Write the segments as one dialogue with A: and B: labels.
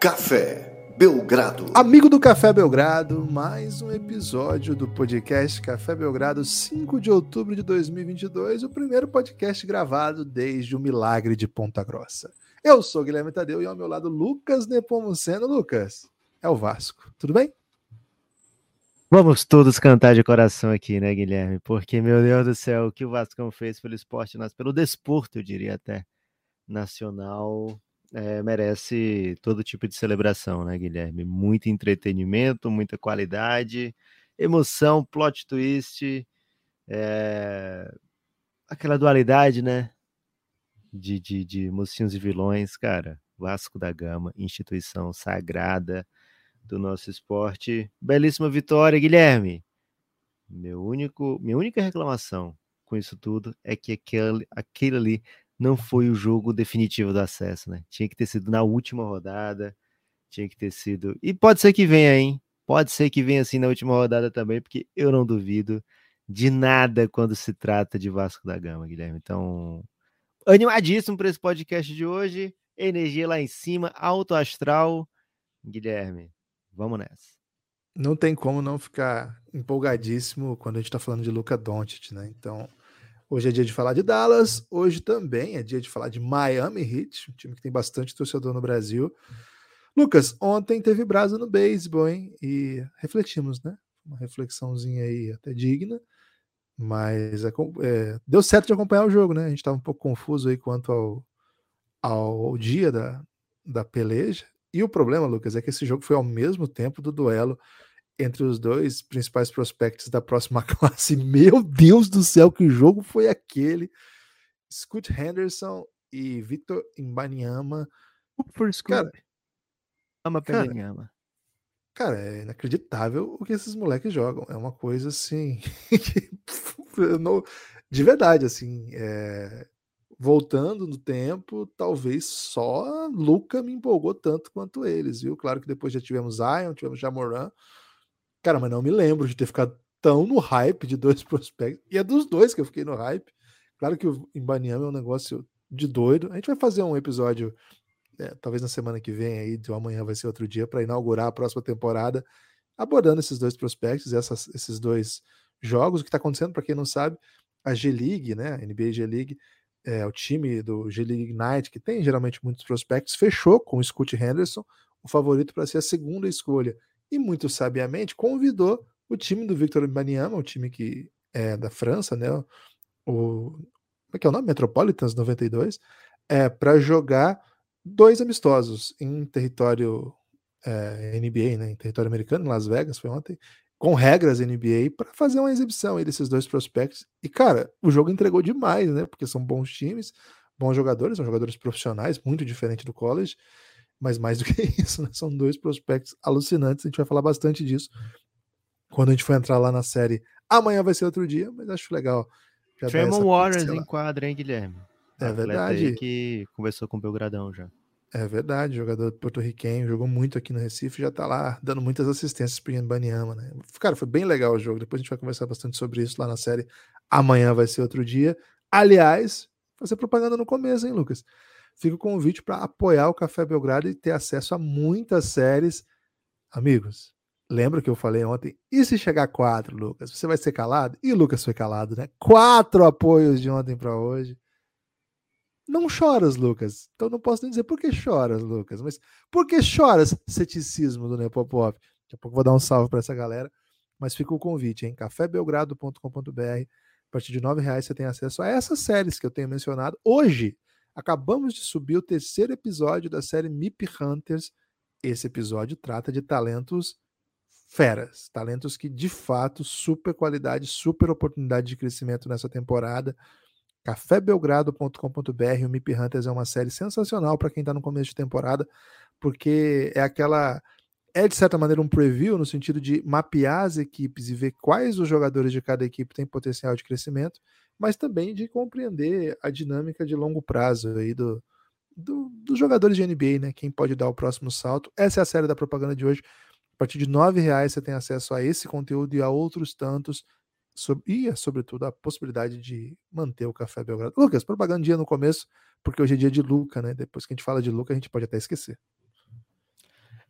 A: Café Belgrado.
B: Amigo do Café Belgrado, mais um episódio do podcast Café Belgrado, 5 de outubro de 2022, o primeiro podcast gravado desde o Milagre de Ponta Grossa. Eu sou Guilherme Tadeu e ao meu lado Lucas Nepomuceno. Lucas, é o Vasco, tudo bem?
C: Vamos todos cantar de coração aqui, né, Guilherme? Porque, meu Deus do céu, o que o Vascão fez pelo esporte, pelo desporto, eu diria até, nacional, é, merece todo tipo de celebração, né, Guilherme? Muito entretenimento, muita qualidade, emoção, plot twist, é... aquela dualidade, né? De, de, de mocinhos e vilões, cara. Vasco da Gama, instituição sagrada do nosso esporte. Belíssima vitória, Guilherme. Meu único, minha única reclamação com isso tudo é que aquele, aquele ali não foi o jogo definitivo do acesso, né? Tinha que ter sido na última rodada, tinha que ter sido. E pode ser que venha, hein? Pode ser que venha assim na última rodada também, porque eu não duvido de nada quando se trata de Vasco da Gama, Guilherme. Então, animadíssimo para esse podcast de hoje. Energia lá em cima, alto astral. Guilherme, vamos nessa.
B: Não tem como não ficar empolgadíssimo quando a gente está falando de Luca Doncic, né? Então, Hoje é dia de falar de Dallas, hoje também é dia de falar de Miami Heat, um time que tem bastante torcedor no Brasil. Lucas, ontem teve brasa no beisebol, hein? E refletimos, né? Uma reflexãozinha aí até digna, mas é, é, deu certo de acompanhar o jogo, né? A gente estava um pouco confuso aí quanto ao, ao dia da, da peleja. E o problema, Lucas, é que esse jogo foi ao mesmo tempo do duelo entre os dois principais prospectos da próxima classe. Meu Deus do céu, que jogo foi aquele! Scoot Henderson e Victor Imbaniama.
C: Por Scoot. Ama
B: Imbaniama. Cara, é inacreditável o que esses moleques jogam. É uma coisa assim. de verdade, assim. É... Voltando no tempo, talvez só Luca me empolgou tanto quanto eles, viu? Claro que depois já tivemos Zion, tivemos Jamoran, Cara, mas não me lembro de ter ficado tão no hype de dois prospectos. E é dos dois que eu fiquei no hype. Claro que o Imbaniama é um negócio de doido. A gente vai fazer um episódio, é, talvez na semana que vem, aí, de amanhã vai ser outro dia, para inaugurar a próxima temporada, abordando esses dois prospectos, essas, esses dois jogos. O que está acontecendo, para quem não sabe, a G-League, né, a NBA G-League, é, o time do G-League Ignite, que tem geralmente muitos prospectos, fechou com o Scott Henderson, o favorito para ser a segunda escolha e muito sabiamente convidou o time do Victor Banyama, o time que é da França, né? O, como é que é o nome? Metropolitans 92, é, para jogar dois amistosos em território é, NBA, né? Em território americano, em Las Vegas, foi ontem, com regras NBA, para fazer uma exibição aí desses dois prospectos. E, cara, o jogo entregou demais, né? Porque são bons times, bons jogadores, são jogadores profissionais, muito diferente do college mas mais do que isso, né? são dois prospectos alucinantes. A gente vai falar bastante disso quando a gente for entrar lá na série. Amanhã vai ser outro dia, mas acho legal.
C: Tremon Warriors em quadra, hein, Guilherme?
B: É verdade.
C: que conversou com o Belgradão já.
B: É verdade, jogador porto-riquenho, jogou muito aqui no Recife, já tá lá dando muitas assistências pro Ian Banyama, né? Cara, foi bem legal o jogo. Depois a gente vai conversar bastante sobre isso lá na série. Amanhã vai ser outro dia. Aliás, fazer propaganda no começo, hein, Lucas? Fica o convite para apoiar o Café Belgrado e ter acesso a muitas séries. Amigos, lembra que eu falei ontem? E se chegar quatro, Lucas? Você vai ser calado? E o Lucas foi calado, né? Quatro apoios de ontem para hoje. Não choras, Lucas. Então não posso nem dizer por que choras, Lucas. Mas por que choras, ceticismo do Nepopop? Daqui a pouco vou dar um salve para essa galera. Mas fica o convite, hein? cafébelgrado.com.br. A partir de R$ reais você tem acesso a essas séries que eu tenho mencionado. Hoje, Acabamos de subir o terceiro episódio da série MIP Hunters. Esse episódio trata de talentos feras, talentos que de fato super qualidade, super oportunidade de crescimento nessa temporada. cafébelgrado.com.br, o MIP Hunters é uma série sensacional para quem está no começo de temporada, porque é aquela é de certa maneira um preview no sentido de mapear as equipes e ver quais os jogadores de cada equipe têm potencial de crescimento mas também de compreender a dinâmica de longo prazo aí do, do, dos jogadores de NBA, né? Quem pode dar o próximo salto. Essa é a série da propaganda de hoje. A partir de R$ reais você tem acesso a esse conteúdo e a outros tantos. Sobre, e, sobretudo, a possibilidade de manter o Café Belgrado. Lucas, propagandinha no começo, porque hoje é dia de Luca, né? Depois que a gente fala de Luca, a gente pode até esquecer.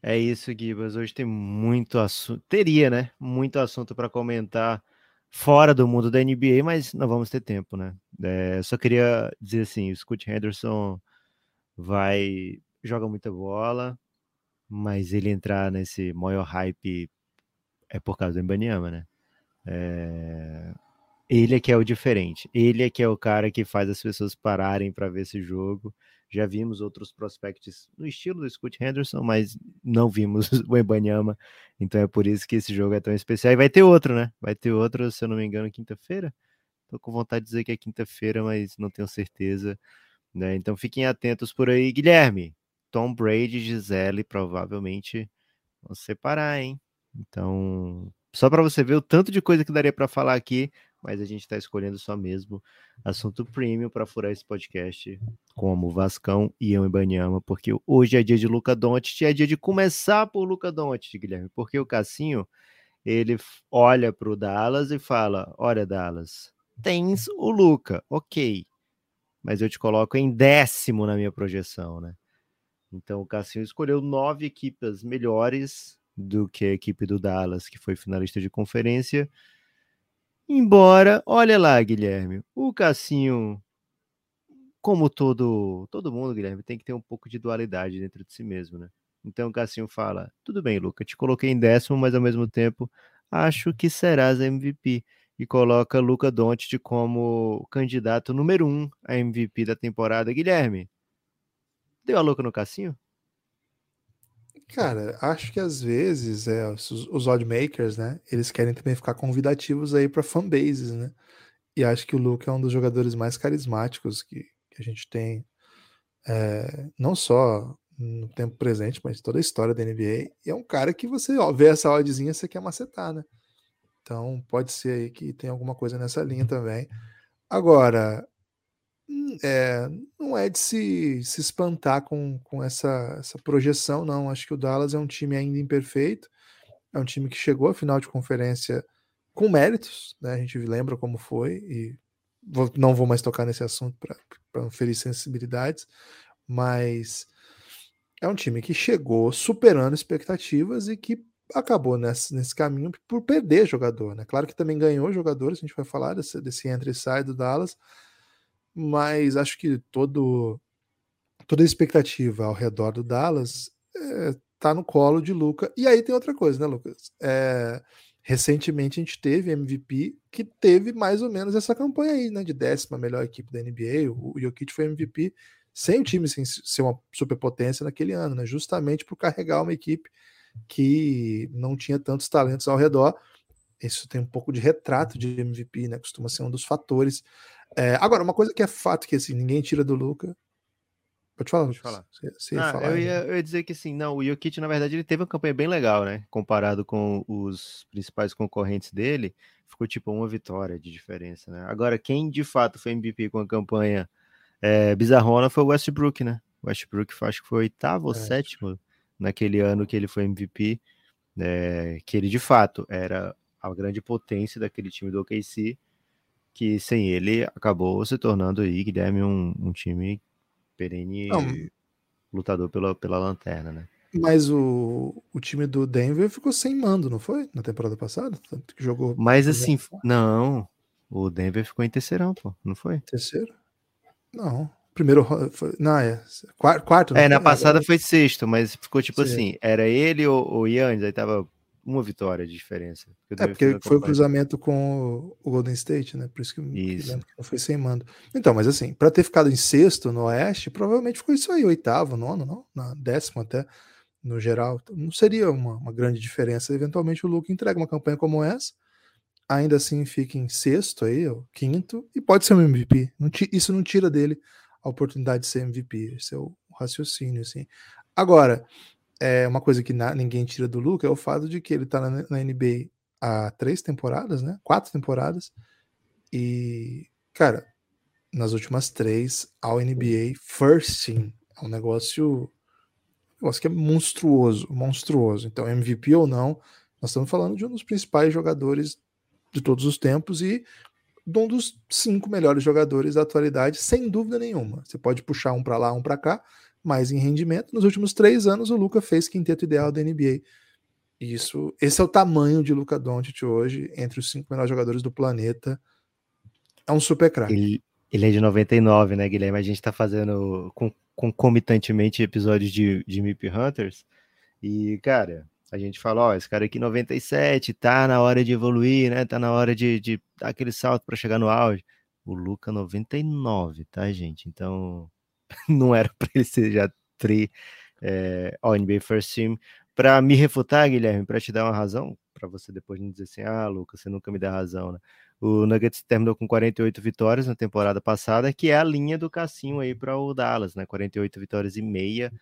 C: É isso, Gibas. Hoje tem muito assunto. Teria, né? Muito assunto para comentar fora do mundo da NBA, mas não vamos ter tempo, né? É, só queria dizer assim: o Scott Henderson vai. joga muita bola, mas ele entrar nesse maior hype é por causa do Embanyama, né? É... Ele é que é o diferente. Ele é que é o cara que faz as pessoas pararem para ver esse jogo. Já vimos outros prospectos no estilo do Scott Henderson, mas não vimos o Embanyama. Então é por isso que esse jogo é tão especial. E vai ter outro, né? Vai ter outro, se eu não me engano, quinta-feira. Tô com vontade de dizer que é quinta-feira, mas não tenho certeza. Né? Então fiquem atentos por aí. Guilherme, Tom Brady e Gisele provavelmente vão separar, hein? Então, só para você ver o tanto de coisa que daria para falar aqui, mas a gente está escolhendo só mesmo assunto premium para furar esse podcast, como Vascão e eu em Banyama, porque hoje é dia de Luca Doncic, é dia de começar por Luca Doncic, Guilherme, porque o Cassinho, ele olha para o Dallas e fala, olha Dallas, tens o Luca, ok, mas eu te coloco em décimo na minha projeção, né? Então o Cassinho escolheu nove equipes melhores do que a equipe do Dallas, que foi finalista de conferência. Embora, olha lá, Guilherme, o Cassinho, como todo todo mundo, Guilherme, tem que ter um pouco de dualidade dentro de si mesmo, né? Então o Cassinho fala: tudo bem, Luca, te coloquei em décimo, mas ao mesmo tempo acho que serás MVP. E coloca Luca Doncic como candidato número um a MVP da temporada. Guilherme, deu a louca no Cassinho?
B: Cara, acho que às vezes é, os, os oddmakers, né? Eles querem também ficar convidativos aí para fanbases, né? E acho que o Luke é um dos jogadores mais carismáticos que, que a gente tem, é, não só no tempo presente, mas toda a história da NBA. E é um cara que você ó, vê essa oddzinha, você quer macetar, né? Então pode ser aí que tem alguma coisa nessa linha também. Agora, é, não é de se, se espantar com, com essa, essa projeção, não. Acho que o Dallas é um time ainda imperfeito, é um time que chegou à final de conferência com méritos, né? A gente lembra como foi, e vou, não vou mais tocar nesse assunto para não ferir sensibilidades, mas é um time que chegou superando expectativas e que acabou nesse, nesse caminho por perder jogador, né? Claro que também ganhou jogadores, a gente vai falar desse, desse entre e sai do Dallas, mas acho que todo, toda a expectativa ao redor do Dallas é, tá no colo de Luca. E aí tem outra coisa, né, Lucas? É, recentemente a gente teve MVP que teve mais ou menos essa campanha aí, né, de décima melhor equipe da NBA. O, o Jokic foi MVP sem o time sem ser uma superpotência naquele ano, né? Justamente por carregar uma equipe que não tinha tantos talentos ao redor. Isso tem um pouco de retrato de MVP, né? Costuma ser um dos fatores é, agora, uma coisa que é fato que assim, ninguém tira do Luca. Pode falar, Pode falar. Você,
C: você ia ah, falar eu, ia, eu, ia, dizer que assim, não, o Jokic, na verdade, ele teve uma campanha bem legal, né? Comparado com os principais concorrentes dele, ficou tipo uma vitória de diferença, né? Agora, quem de fato foi MVP com a campanha é, bizarrona foi o Westbrook, né? O Westbrook acho que foi oitavo ou é. sétimo naquele ano que ele foi MVP, é, que ele de fato era a grande potência daquele time do OKC que sem ele acabou se tornando aí, Guilherme, um, um time perene Não. lutador pela, pela lanterna, né?
B: Mas o, o time do Denver ficou sem mando, não foi? Na temporada passada? Tanto que jogou.
C: Mas assim, não. O Denver ficou em terceirão, pô, não foi?
B: Terceiro? Não. Primeiro. Foi, não, é. Quarto.
C: É, na passada foi sexto, mas ficou tipo Sim. assim: era ele ou o Yannis, aí tava uma vitória de diferença.
B: É, porque foi o cruzamento com o Golden State, né? Por isso que, isso. que não foi sem mando. Então, mas assim, para ter ficado em sexto no Oeste, provavelmente ficou isso aí, oitavo, nono, não? Na décimo até, no geral. Então, não seria uma, uma grande diferença. Eventualmente o Luke entrega uma campanha como essa, ainda assim fica em sexto aí, ou quinto, e pode ser um MVP. Não, isso não tira dele a oportunidade de ser MVP. Esse é o raciocínio, assim. Agora, é uma coisa que na, ninguém tira do Luca é o fato de que ele tá na, na, NBA há três temporadas, né? Quatro temporadas. E, cara, nas últimas três, ao NBA First Team. É um negócio, um negócio que é monstruoso, monstruoso. Então, MVP ou não, nós estamos falando de um dos principais jogadores de todos os tempos e de um dos cinco melhores jogadores da atualidade, sem dúvida nenhuma. Você pode puxar um para lá, um para cá, mais em rendimento. Nos últimos três anos, o Luca fez quinteto ideal da NBA. Isso, esse é o tamanho de Luca Doncic hoje, entre os cinco melhores jogadores do planeta. É um super craque.
C: Ele, ele, é de 99, né, Guilherme? A gente tá fazendo com, concomitantemente episódios de, de MIP Hunters. E, cara, a gente fala, ó, esse cara aqui 97, tá na hora de evoluir, né? Tá na hora de, de dar aquele salto para chegar no auge. O Luca 99, tá, gente? Então, não era para ele ser já tri é, All NBA First Team. Para me refutar, Guilherme, para te dar uma razão, para você depois não dizer assim, ah, Lucas, você nunca me dá razão, né? O Nuggets terminou com 48 vitórias na temporada passada, que é a linha do Cassinho aí para o Dallas, né? 48 vitórias e meia.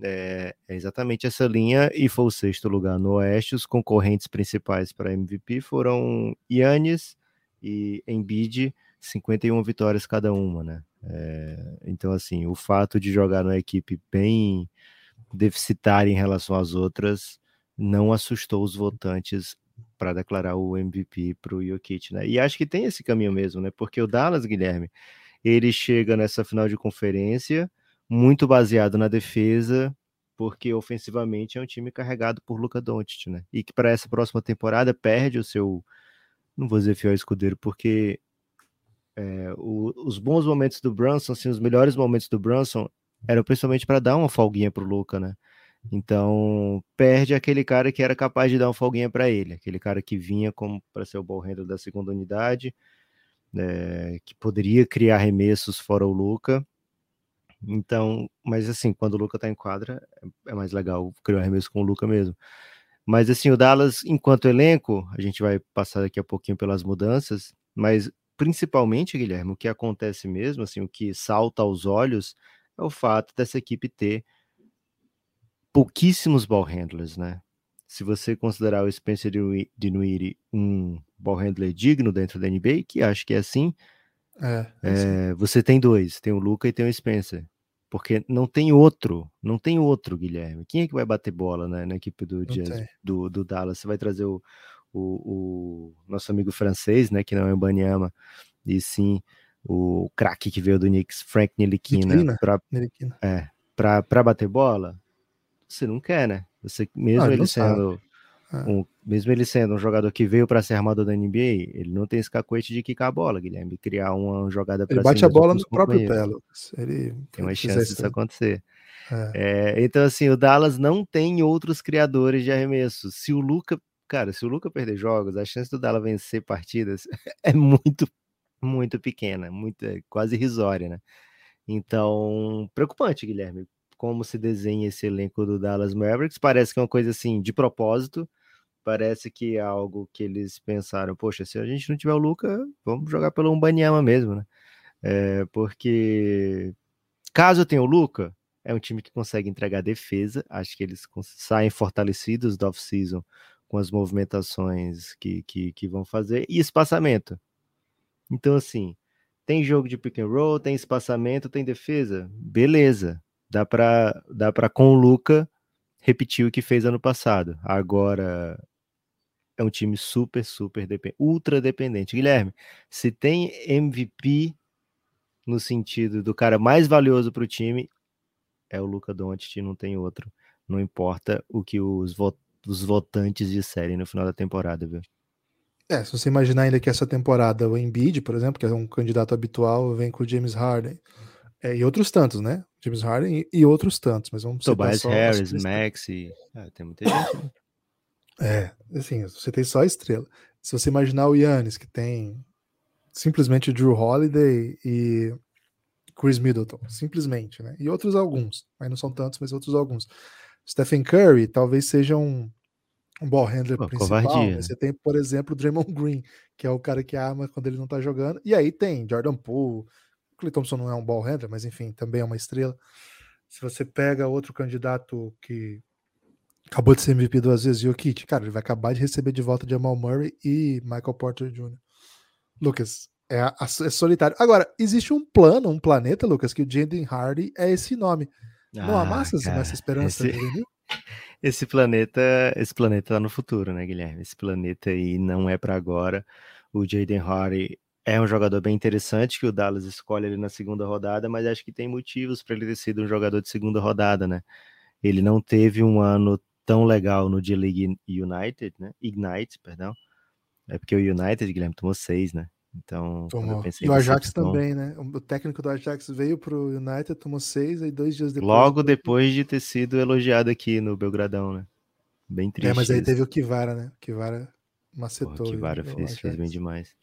C: É, é, exatamente essa linha e foi o sexto lugar no Oeste. Os concorrentes principais para MVP foram Yannis e Embiid, 51 vitórias cada uma, né? É, então, assim, o fato de jogar numa equipe bem deficitária em relação às outras não assustou os votantes para declarar o MVP para o Jokic, né? E acho que tem esse caminho mesmo, né? Porque o Dallas, Guilherme, ele chega nessa final de conferência muito baseado na defesa, porque ofensivamente é um time carregado por Luca Doncic, né? E que para essa próxima temporada perde o seu, não vou dizer fiel escudeiro, porque é, o, os bons momentos do Brunson, assim, os melhores momentos do Brunson eram principalmente para dar uma folguinha pro Luca, né? Então, perde aquele cara que era capaz de dar uma folguinha para ele, aquele cara que vinha como para ser o ball handler da segunda unidade, é, que poderia criar arremessos fora o Luca. Então, mas assim, quando o Luca tá em quadra, é, é mais legal criar arremesso com o Luca mesmo. Mas assim, o Dallas, enquanto elenco, a gente vai passar daqui a pouquinho pelas mudanças, mas principalmente, Guilherme, o que acontece mesmo, assim, o que salta aos olhos é o fato dessa equipe ter pouquíssimos ball handlers, né? Se você considerar o Spencer Dinwiddie um ball handler digno dentro da NBA, que acho que é assim, é, é, é você tem dois, tem o Luca e tem o Spencer. Porque não tem outro, não tem outro, Guilherme. Quem é que vai bater bola né, na equipe do, Jazz, do, do Dallas? Você vai trazer o, o, o, nosso amigo francês, né, que não é o Banyama, e sim o craque que veio do Knicks, Frank Niliquina, para é, bater bola, você não quer, né? Você, mesmo ah, ele sendo é. um, mesmo ele sendo um jogador que veio para ser armador da NBA, ele não tem esse cacoete de quicar a bola, Guilherme, criar uma jogada
B: para Ele bate a bola no próprio pé, Lucas. Ele
C: tem uma chance disso acontecer. É. É, então, assim, o Dallas não tem outros criadores de arremesso. Se o Luca cara, se o Luca perder jogos, a chance do Dallas vencer partidas é muito, muito pequena, muito, é quase irrisória, né? Então, preocupante, Guilherme, como se desenha esse elenco do Dallas Mavericks. Parece que é uma coisa assim, de propósito. Parece que é algo que eles pensaram, poxa, se a gente não tiver o Luca, vamos jogar pelo Umbanyama mesmo, né? É, porque caso tenha o Luca, é um time que consegue entregar defesa. Acho que eles saem fortalecidos do off-season com as movimentações que, que, que vão fazer, e espaçamento. Então, assim, tem jogo de pick and roll, tem espaçamento, tem defesa, beleza. Dá para dá para com o Luca repetir o que fez ano passado. Agora é um time super, super dependente, ultra dependente. Guilherme, se tem MVP no sentido do cara mais valioso para o time, é o Luca Doncic, não tem outro. Não importa o que os votantes dos votantes de série no final da temporada, viu?
B: É, se você imaginar ainda que essa temporada o Embiid, por exemplo, que é um candidato habitual, vem com o James Harden. É, e outros tantos, né? James Harden e, e outros tantos, mas vamos
C: Tobias Harris, Maxi, é, tem muita gente. Né?
B: É, assim, você tem só estrela. Se você imaginar o Yannis, que tem simplesmente Drew Holiday e Chris Middleton, simplesmente, né? E outros alguns, mas não são tantos, mas outros alguns. Stephen Curry talvez seja um, um ball handler Pô, principal. Né? Você tem, por exemplo, o Draymond Green, que é o cara que arma quando ele não tá jogando. E aí tem Jordan Poole. O Clay Thompson não é um ball handler, mas enfim, também é uma estrela. Se você pega outro candidato que acabou de ser MVP duas vezes, Jokic, cara, ele vai acabar de receber de volta Jamal Murray e Michael Porter Jr. Lucas, é, é solitário. Agora, existe um plano, um planeta, Lucas, que o Jaden Hardy é esse nome. Não ah, amassas cara, nessa esperança,
C: esse, esse planeta, esse planeta tá no futuro, né, Guilherme? Esse planeta aí não é para agora. O Jaden Hardy é um jogador bem interessante que o Dallas escolhe ele na segunda rodada, mas acho que tem motivos para ele ter sido um jogador de segunda rodada, né? Ele não teve um ano tão legal no D-League United, né? Ignite, perdão. É porque o United, Guilherme, tomou seis, né? Então,
B: e o Ajax também, né? O técnico do Ajax veio pro United, tomou seis, e dois dias depois.
C: Logo depois de ter sido elogiado aqui no Belgradão, né? Bem triste.
B: É, mas aí isso. teve o Kivara, né? O Kivara macetou.
C: o Kivara fez, fez bem demais.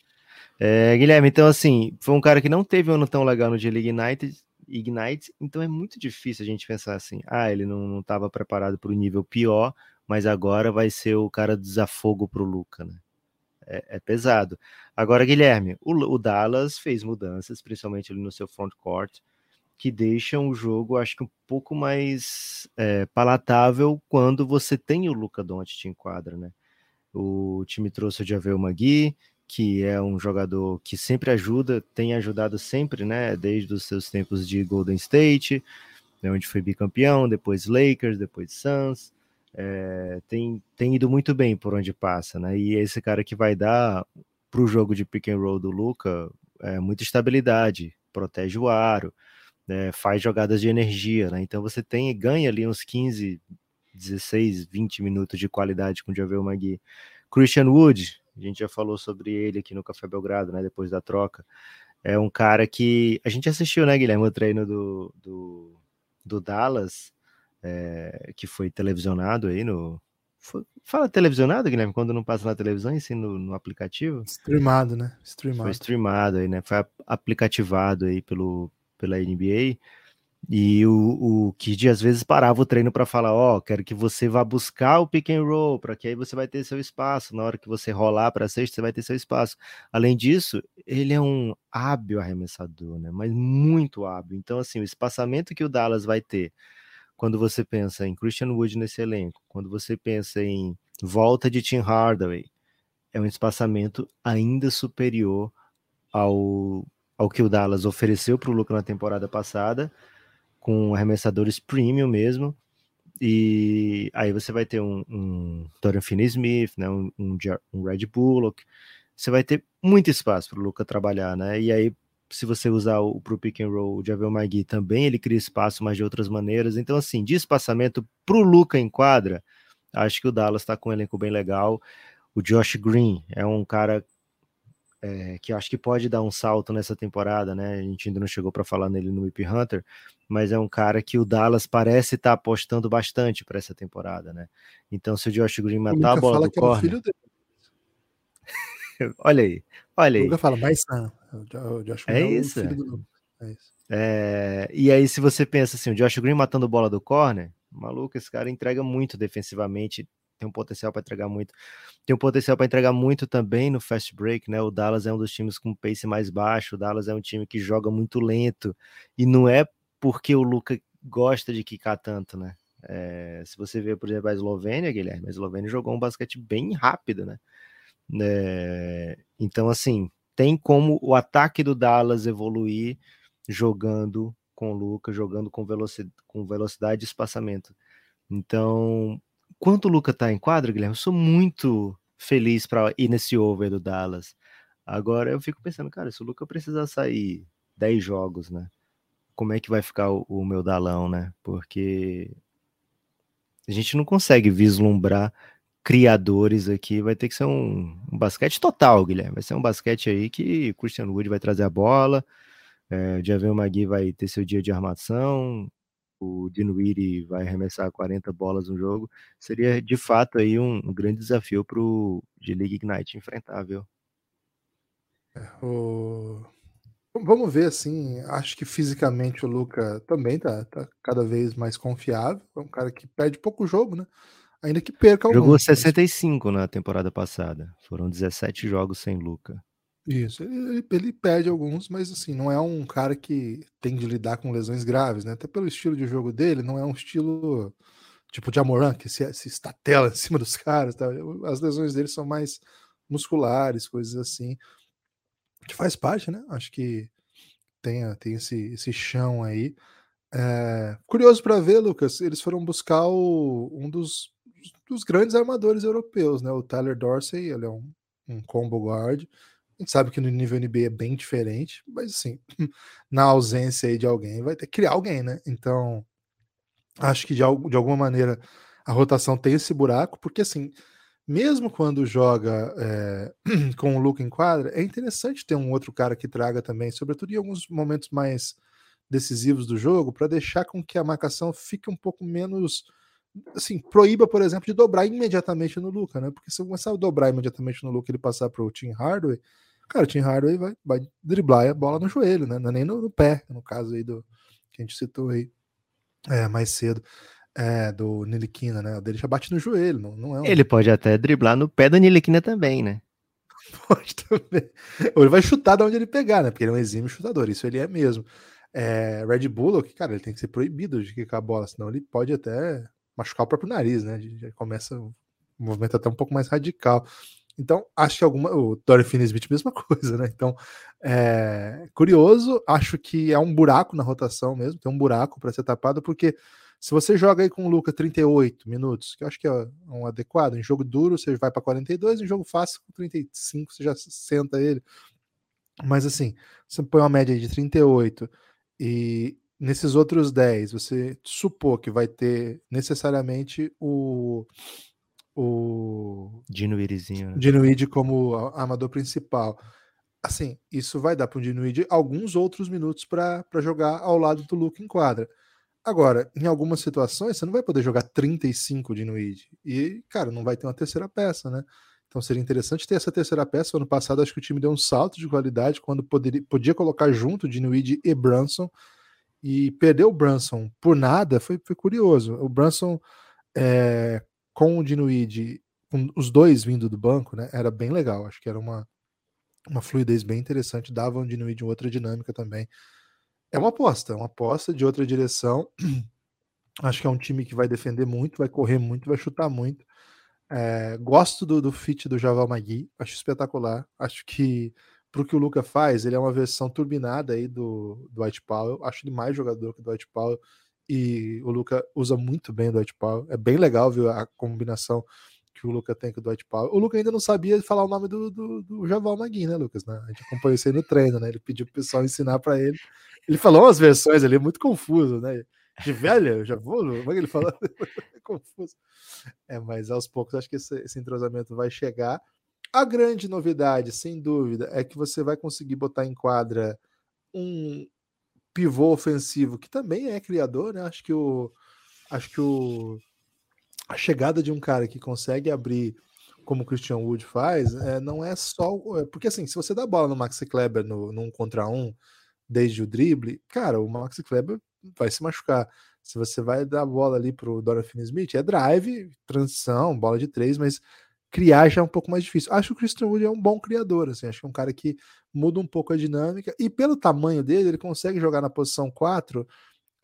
C: É, Guilherme, então assim, foi um cara que não teve um ano tão legal no G-League United, Ignite, então é muito difícil a gente pensar assim, ah, ele não estava preparado para o nível pior, mas agora vai ser o cara do desafogo para o Luca, né? É, é, pesado. Agora, Guilherme, o, o, Dallas fez mudanças, principalmente ali no seu front court, que deixam o jogo, acho que um pouco mais é, palatável quando você tem o Luca Doncic em quadra, né? O time trouxe o Javel Magui, que é um jogador que sempre ajuda, tem ajudado sempre, né? Desde os seus tempos de Golden State, né, onde foi bicampeão, depois Lakers, depois Suns. É, tem, tem ido muito bem por onde passa, né? E esse cara que vai dar para o jogo de pick and roll do Luca é, muita estabilidade, protege o aro, né, faz jogadas de energia, né? Então você tem ganha ali uns 15, 16, 20 minutos de qualidade com o Javel Magui. Christian Wood, a gente já falou sobre ele aqui no Café Belgrado, né? Depois da troca. É um cara que. A gente assistiu, né, Guilherme, o treino do, do, do Dallas, é, que foi televisionado aí no. Foi, fala televisionado, Guilherme, quando não passa na televisão, e sim no, no aplicativo?
B: Streamado, né? Streamado.
C: Foi streamado aí, né? Foi aplicativado aí pelo, pela NBA. E o, o Kid às vezes parava o treino para falar: Ó, oh, quero que você vá buscar o pick and roll, para que aí você vai ter seu espaço. Na hora que você rolar para sexta, você vai ter seu espaço. Além disso, ele é um hábil arremessador, né? Mas muito hábil. Então, assim, o espaçamento que o Dallas vai ter quando você pensa em Christian Wood nesse elenco, quando você pensa em volta de Tim Hardaway, é um espaçamento ainda superior ao, ao que o Dallas ofereceu para o Luca na temporada passada com arremessadores premium mesmo. E aí você vai ter um, um Dorian Finney-Smith, né, um, um, um Red Bullock. Você vai ter muito espaço para o Luca trabalhar, né? E aí, se você usar o pro pick and roll, o Javel Magui também, ele cria espaço, mas de outras maneiras. Então, assim, de espaçamento para o Luca em quadra, acho que o Dallas está com um elenco bem legal. O Josh Green é um cara é, que acho que pode dar um salto nessa temporada, né? A gente ainda não chegou para falar nele no Whip Hunter, mas é um cara que o Dallas parece estar tá apostando bastante para essa temporada, né? Então, se o Josh Green matar a bola do corner... É olha aí, olha aí.
B: O fala, mas não, o
C: Josh Green é, é isso. É isso. É, e aí, se você pensa assim, o Josh Green matando bola do corner, maluco, esse cara entrega muito defensivamente, tem um potencial para entregar muito. Tem um potencial para entregar muito também no fast break, né? O Dallas é um dos times com pace mais baixo, o Dallas é um time que joga muito lento, e não é porque o Luca gosta de quicar tanto, né? É, se você ver, por exemplo, a Eslovênia, Guilherme, a Eslovênia jogou um basquete bem rápido, né? É, então, assim, tem como o ataque do Dallas evoluir jogando com o Luca, jogando com velocidade, com velocidade e espaçamento. Então, Enquanto o Luca tá em quadra, Guilherme, eu sou muito feliz para ir nesse over do Dallas. Agora eu fico pensando, cara, se o Luca precisar sair 10 jogos, né? Como é que vai ficar o, o meu dalão, né? Porque a gente não consegue vislumbrar criadores aqui. Vai ter que ser um, um, basquete total, Guilherme. Vai ser um basquete aí que Christian Wood vai trazer a bola, é, o Javel Magui vai ter seu dia de armação, o Dinwiddie vai arremessar 40 bolas no jogo, seria de fato aí um, um grande desafio para o G-League Ignite enfrentar, viu?
B: É, o... Vamos ver, assim, acho que fisicamente o Luca também tá, tá cada vez mais confiável, é um cara que perde pouco jogo, né? Ainda que perca
C: alguns. Jogou 65 mas... na temporada passada, foram 17 jogos sem Luca.
B: Isso, ele, ele perde alguns, mas assim, não é um cara que tem de lidar com lesões graves, né? Até pelo estilo de jogo dele, não é um estilo tipo de Amoran, que se, se estatela em cima dos caras. Tá? As lesões dele são mais musculares, coisas assim. Que faz parte, né? Acho que tem, tem esse, esse chão aí. É, curioso para ver, Lucas, eles foram buscar o, um dos, dos grandes armadores europeus, né? O Tyler Dorsey, ele é um, um combo guard A gente sabe que no nível NBA é bem diferente, mas assim, na ausência aí de alguém, vai ter que criar alguém, né? Então, acho que de, de alguma maneira a rotação tem esse buraco, porque assim, mesmo quando joga é, com o Luca em quadra, é interessante ter um outro cara que traga também, sobretudo em alguns momentos mais decisivos do jogo, para deixar com que a marcação fique um pouco menos assim, proíba, por exemplo, de dobrar imediatamente no Luca, né? Porque se eu começar a dobrar imediatamente no Luca ele passar para o Tim Hardaway, cara, o Tim Hardaway vai, vai driblar a bola no joelho, né? Não é nem no, no, pé, no caso aí do que a gente citou aí é, mais cedo. É, do Niliquina, né? O dele já bate no joelho, não, não é um...
C: Ele pode até driblar no pé da Niliquina também, né?
B: Pode também. Ou ele vai chutar de onde ele pegar, né? Porque ele é um exímio chutador, isso ele é mesmo. É, Red Bull, cara, ele tem que ser proibido de quicar a bola, senão ele pode até machucar o próprio nariz, né? Já começa um movimento até um pouco mais radical. Então, acho que alguma. O Dorian Finney-Smith, mesma coisa, né? Então, é curioso, acho que é um buraco na rotação mesmo, tem um buraco para ser tapado, porque se você joga aí com o Luca 38 minutos, que eu acho que é um adequado, em jogo duro você vai para 42, em jogo fácil com 35 você já senta ele. Mas assim, você põe uma média de 38 e nesses outros 10, você supor que vai ter necessariamente o. O.
C: Dinuirizinho. Né?
B: Dinuid como armador principal. Assim, isso vai dar para o Dinuid alguns outros minutos para jogar ao lado do Luke em quadra. Agora, em algumas situações, você não vai poder jogar 35 Dinuid. E, cara, não vai ter uma terceira peça, né? Então seria interessante ter essa terceira peça. Ano passado, acho que o time deu um salto de qualidade quando poderia, podia colocar junto Dinuid e Brunson e perder o Brunson por nada foi, foi curioso. O Brunson é, com o Dinuid, com os dois vindo do banco, né, era bem legal. Acho que era uma, uma fluidez bem interessante, dava um Dinuid outra dinâmica também. É uma aposta, uma aposta de outra direção. Acho que é um time que vai defender muito, vai correr muito, vai chutar muito. É, gosto do, do fit do Javal Magui, acho espetacular. Acho que para o que o Luca faz, ele é uma versão turbinada aí do, do White Powell. Acho ele mais jogador que o Dwight Powell e o Luca usa muito bem o Dwight Powell. É bem legal ver a combinação que o Luca tem com o Dwight Powell. O Luca ainda não sabia falar o nome do, do, do Javal Magui, né, Lucas? Né? A gente acompanhou isso aí no treino, né? Ele pediu pro pessoal ensinar para ele. Ele falou umas versões ali muito confuso, né? De velho, já vou, como é que ele falou? confuso. É, mas aos poucos acho que esse, esse entrosamento vai chegar. A grande novidade, sem dúvida, é que você vai conseguir botar em quadra um pivô ofensivo que também é criador, né? Acho que o acho que o a chegada de um cara que consegue abrir como o Christian Wood faz, é, não é só. É, porque assim, se você dá bola no Maxi Kleber no, num contra um, desde o drible, cara, o Maxi Kleber vai se machucar. Se você vai dar bola ali pro Dorian Finney-Smith, é drive, transição, bola de três, mas criar já é um pouco mais difícil. Acho que o Christian Wood é um bom criador, assim, acho que é um cara que muda um pouco a dinâmica e pelo tamanho dele, ele consegue jogar na posição 4,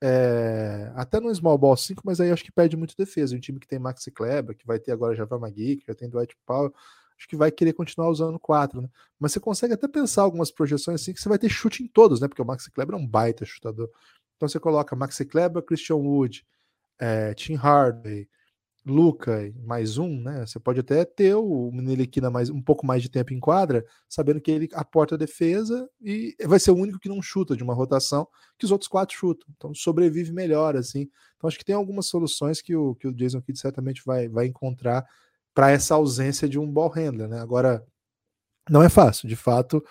B: é, até no small ball 5, mas aí acho que perde muito defesa. Um time que tem Maxi Kleber, que vai ter agora Java Magui, que já tem Dwight Powell, acho que vai querer continuar usando 4, né? Mas você consegue até pensar algumas projeções assim que você vai ter chute em todos, né? Porque o Maxi Kleber é um baita chutador. Então você coloca Maxi Kleber, Christian Wood, é, Tim Hardaway, Luca mais um, né? Você pode até ter o Meneliquina mais um pouco mais de tempo em quadra, sabendo que ele aporta a defesa e vai ser o único que não chuta de uma rotação que os outros quatro chutam. Então sobrevive melhor, assim. Então acho que tem algumas soluções que o, que o Jason Kidd certamente vai, vai encontrar para essa ausência de um ball handler, né? Agora não é fácil, de fato.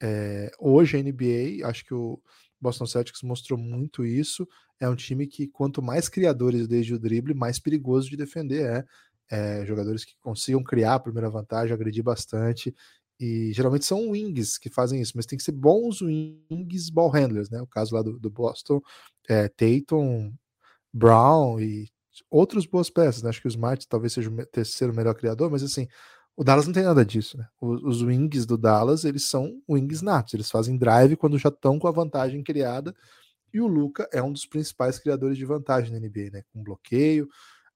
B: É, hoje a NBA, acho que o Boston Celtics mostrou muito isso. É um time que, quanto mais criadores desde o drible, mais perigoso de defender é. é jogadores que consigam criar a primeira vantagem, agredir bastante. E geralmente são wings que fazem isso, mas tem que ser bons wings ball handlers, né? O caso lá do, do Boston, é, Tatum, Brown e outros boas peças. Né? Acho que o Smart talvez seja o terceiro melhor criador, mas assim, o Dallas não tem nada disso, né? Os, os wings do Dallas, eles são wings natos, eles fazem drive quando já estão com a vantagem criada. E o Luca é um dos principais criadores de vantagem na NBA, né? Com bloqueio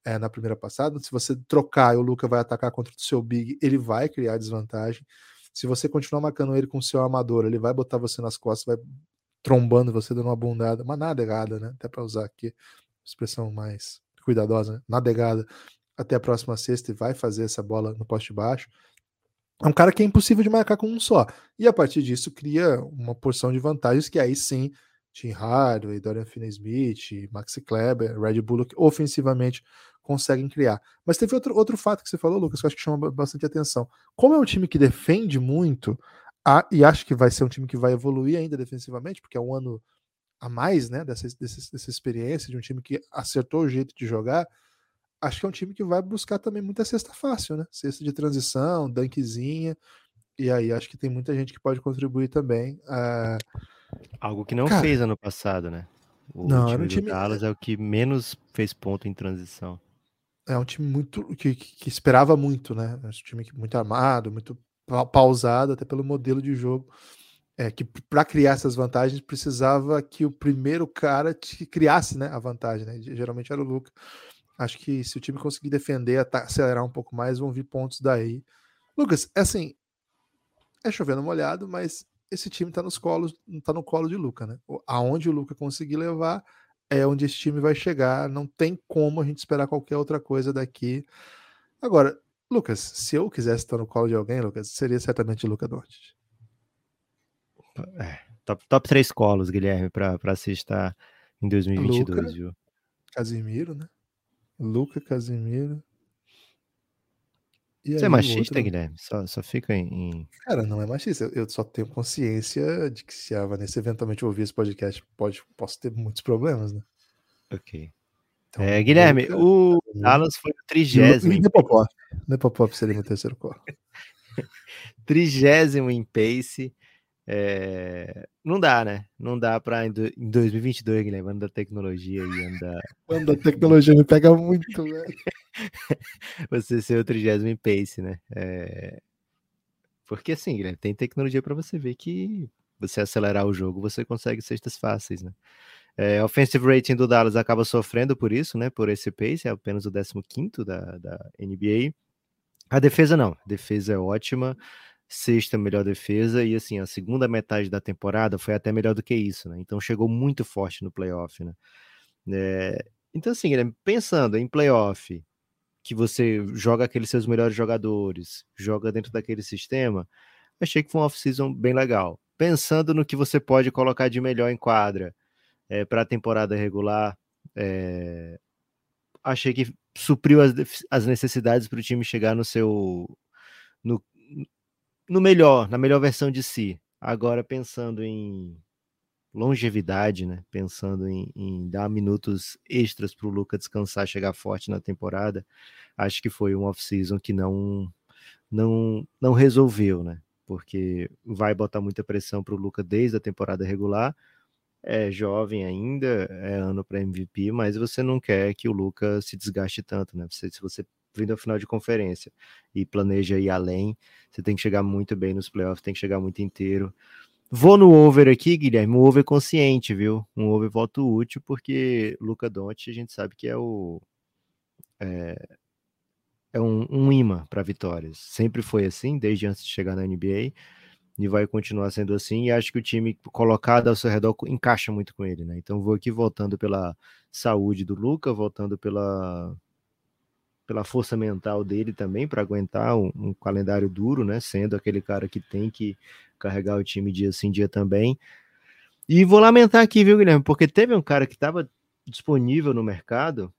B: é, na primeira passada. Se você trocar e o Luca vai atacar contra o seu Big, ele vai criar desvantagem. Se você continuar marcando ele com o seu amador, ele vai botar você nas costas, vai trombando você, dando uma bundada, uma nadegada, né? Até para usar aqui, expressão mais cuidadosa, né? nadegada até a próxima sexta e vai fazer essa bola no poste baixo. é um cara que é impossível de marcar com um só. E a partir disso cria uma porção de vantagens que aí sim, Tim Hardaway, Dorian Finney-Smith, Maxi Kleber, Red Bullock, ofensivamente conseguem criar. Mas teve outro, outro fato que você falou, Lucas, que eu acho que chama bastante atenção. Como é um time que defende muito, a, e acho que vai ser um time que vai evoluir ainda defensivamente, porque é um ano a mais né, dessa, dessa, dessa experiência de um time que acertou o jeito de jogar, acho que é um time que vai buscar também muita cesta fácil, né? Cesta de transição, dunkzinha. E aí acho que tem muita gente que pode contribuir também. Uh...
C: Algo que não Cara, fez ano passado, né? O não, time, era um time Dallas é o que menos fez ponto em transição.
B: É um time muito que, que esperava muito, né? É um time muito armado, muito pausado, até pelo modelo de jogo. É que para criar essas vantagens precisava que o primeiro cara te criasse né, a vantagem, né? Geralmente era o Luca. Acho que se o time conseguir defender, acelerar um pouco mais, vão vir pontos daí. Lucas, é assim, é chovendo molhado, mas esse time tá nos colos, tá no colo de Luca, né? Aonde o Luca conseguir levar é onde esse time vai chegar. Não tem como a gente esperar qualquer outra coisa daqui. Agora, Lucas, se eu quisesse estar no colo de alguém, Lucas, seria certamente o Luca Doncic.
C: É, top, top 3 colos, Guilherme, para se estar em 2022, Luca, viu?
B: Casimiro, né? Luca Casimiro.
C: E Você é machista, outro... Guilherme? Só, só fica em,
B: Cara, não é machista. Eu só tenho consciência de que se a Vanessa eventualmente ouvir esse podcast, pode, posso ter muitos problemas, né?
C: Ok. Então, é, Guilherme, Luca, o Dallas foi o trigésimo.
B: Nepopop. Nepopop seria meu terceiro colo.
C: trigésimo em pace. É... Não dá, né? Não dá para em 2022, Guilherme, anda tecnologia e anda.
B: Anda tecnologia me pega muito, velho.
C: você ser o trigésimo em pace, né? É... Porque assim, Guilherme, tem tecnologia para você ver que você acelerar o jogo, você consegue cestas fáceis, né? É, offensive rating do Dallas acaba sofrendo por isso, né? Por esse pace, é apenas o 15 da, da NBA. A defesa não, a defesa é ótima sexta melhor defesa, e assim, a segunda metade da temporada foi até melhor do que isso, né? Então chegou muito forte no playoff, né? É, então, assim, pensando em playoff, que você joga aqueles seus melhores jogadores, joga dentro daquele sistema, achei que foi uma off-season bem legal. Pensando no que você pode colocar de melhor em quadra é, para a temporada regular, é, achei que supriu as, as necessidades para o time chegar no seu no, no melhor, na melhor versão de si. Agora, pensando em longevidade, né? Pensando em, em dar minutos extras para o Luca descansar, chegar forte na temporada, acho que foi um off-season que não, não, não resolveu, né? Porque vai botar muita pressão para o Luca desde a temporada regular. É jovem ainda, é ano para MVP, mas você não quer que o Luca se desgaste tanto, né? Você, se você vindo ao final de conferência e planeja ir além, você tem que chegar muito bem nos playoffs, tem que chegar muito inteiro. Vou no over aqui, Guilherme, um over consciente, viu? Um over voto útil, porque Luca Doncic a gente sabe que é o é, é um, um imã para vitórias. Sempre foi assim, desde antes de chegar na NBA, e vai continuar sendo assim. E acho que o time colocado ao seu redor encaixa muito com ele, né? Então vou aqui voltando pela saúde do Luca, voltando pela pela força mental dele também para aguentar um, um, calendário duro, né? Sendo aquele cara que tem que carregar o time dia sim dia também. E vou lamentar aqui, viu, Guilherme? Porque teve um cara que estava disponível no mercado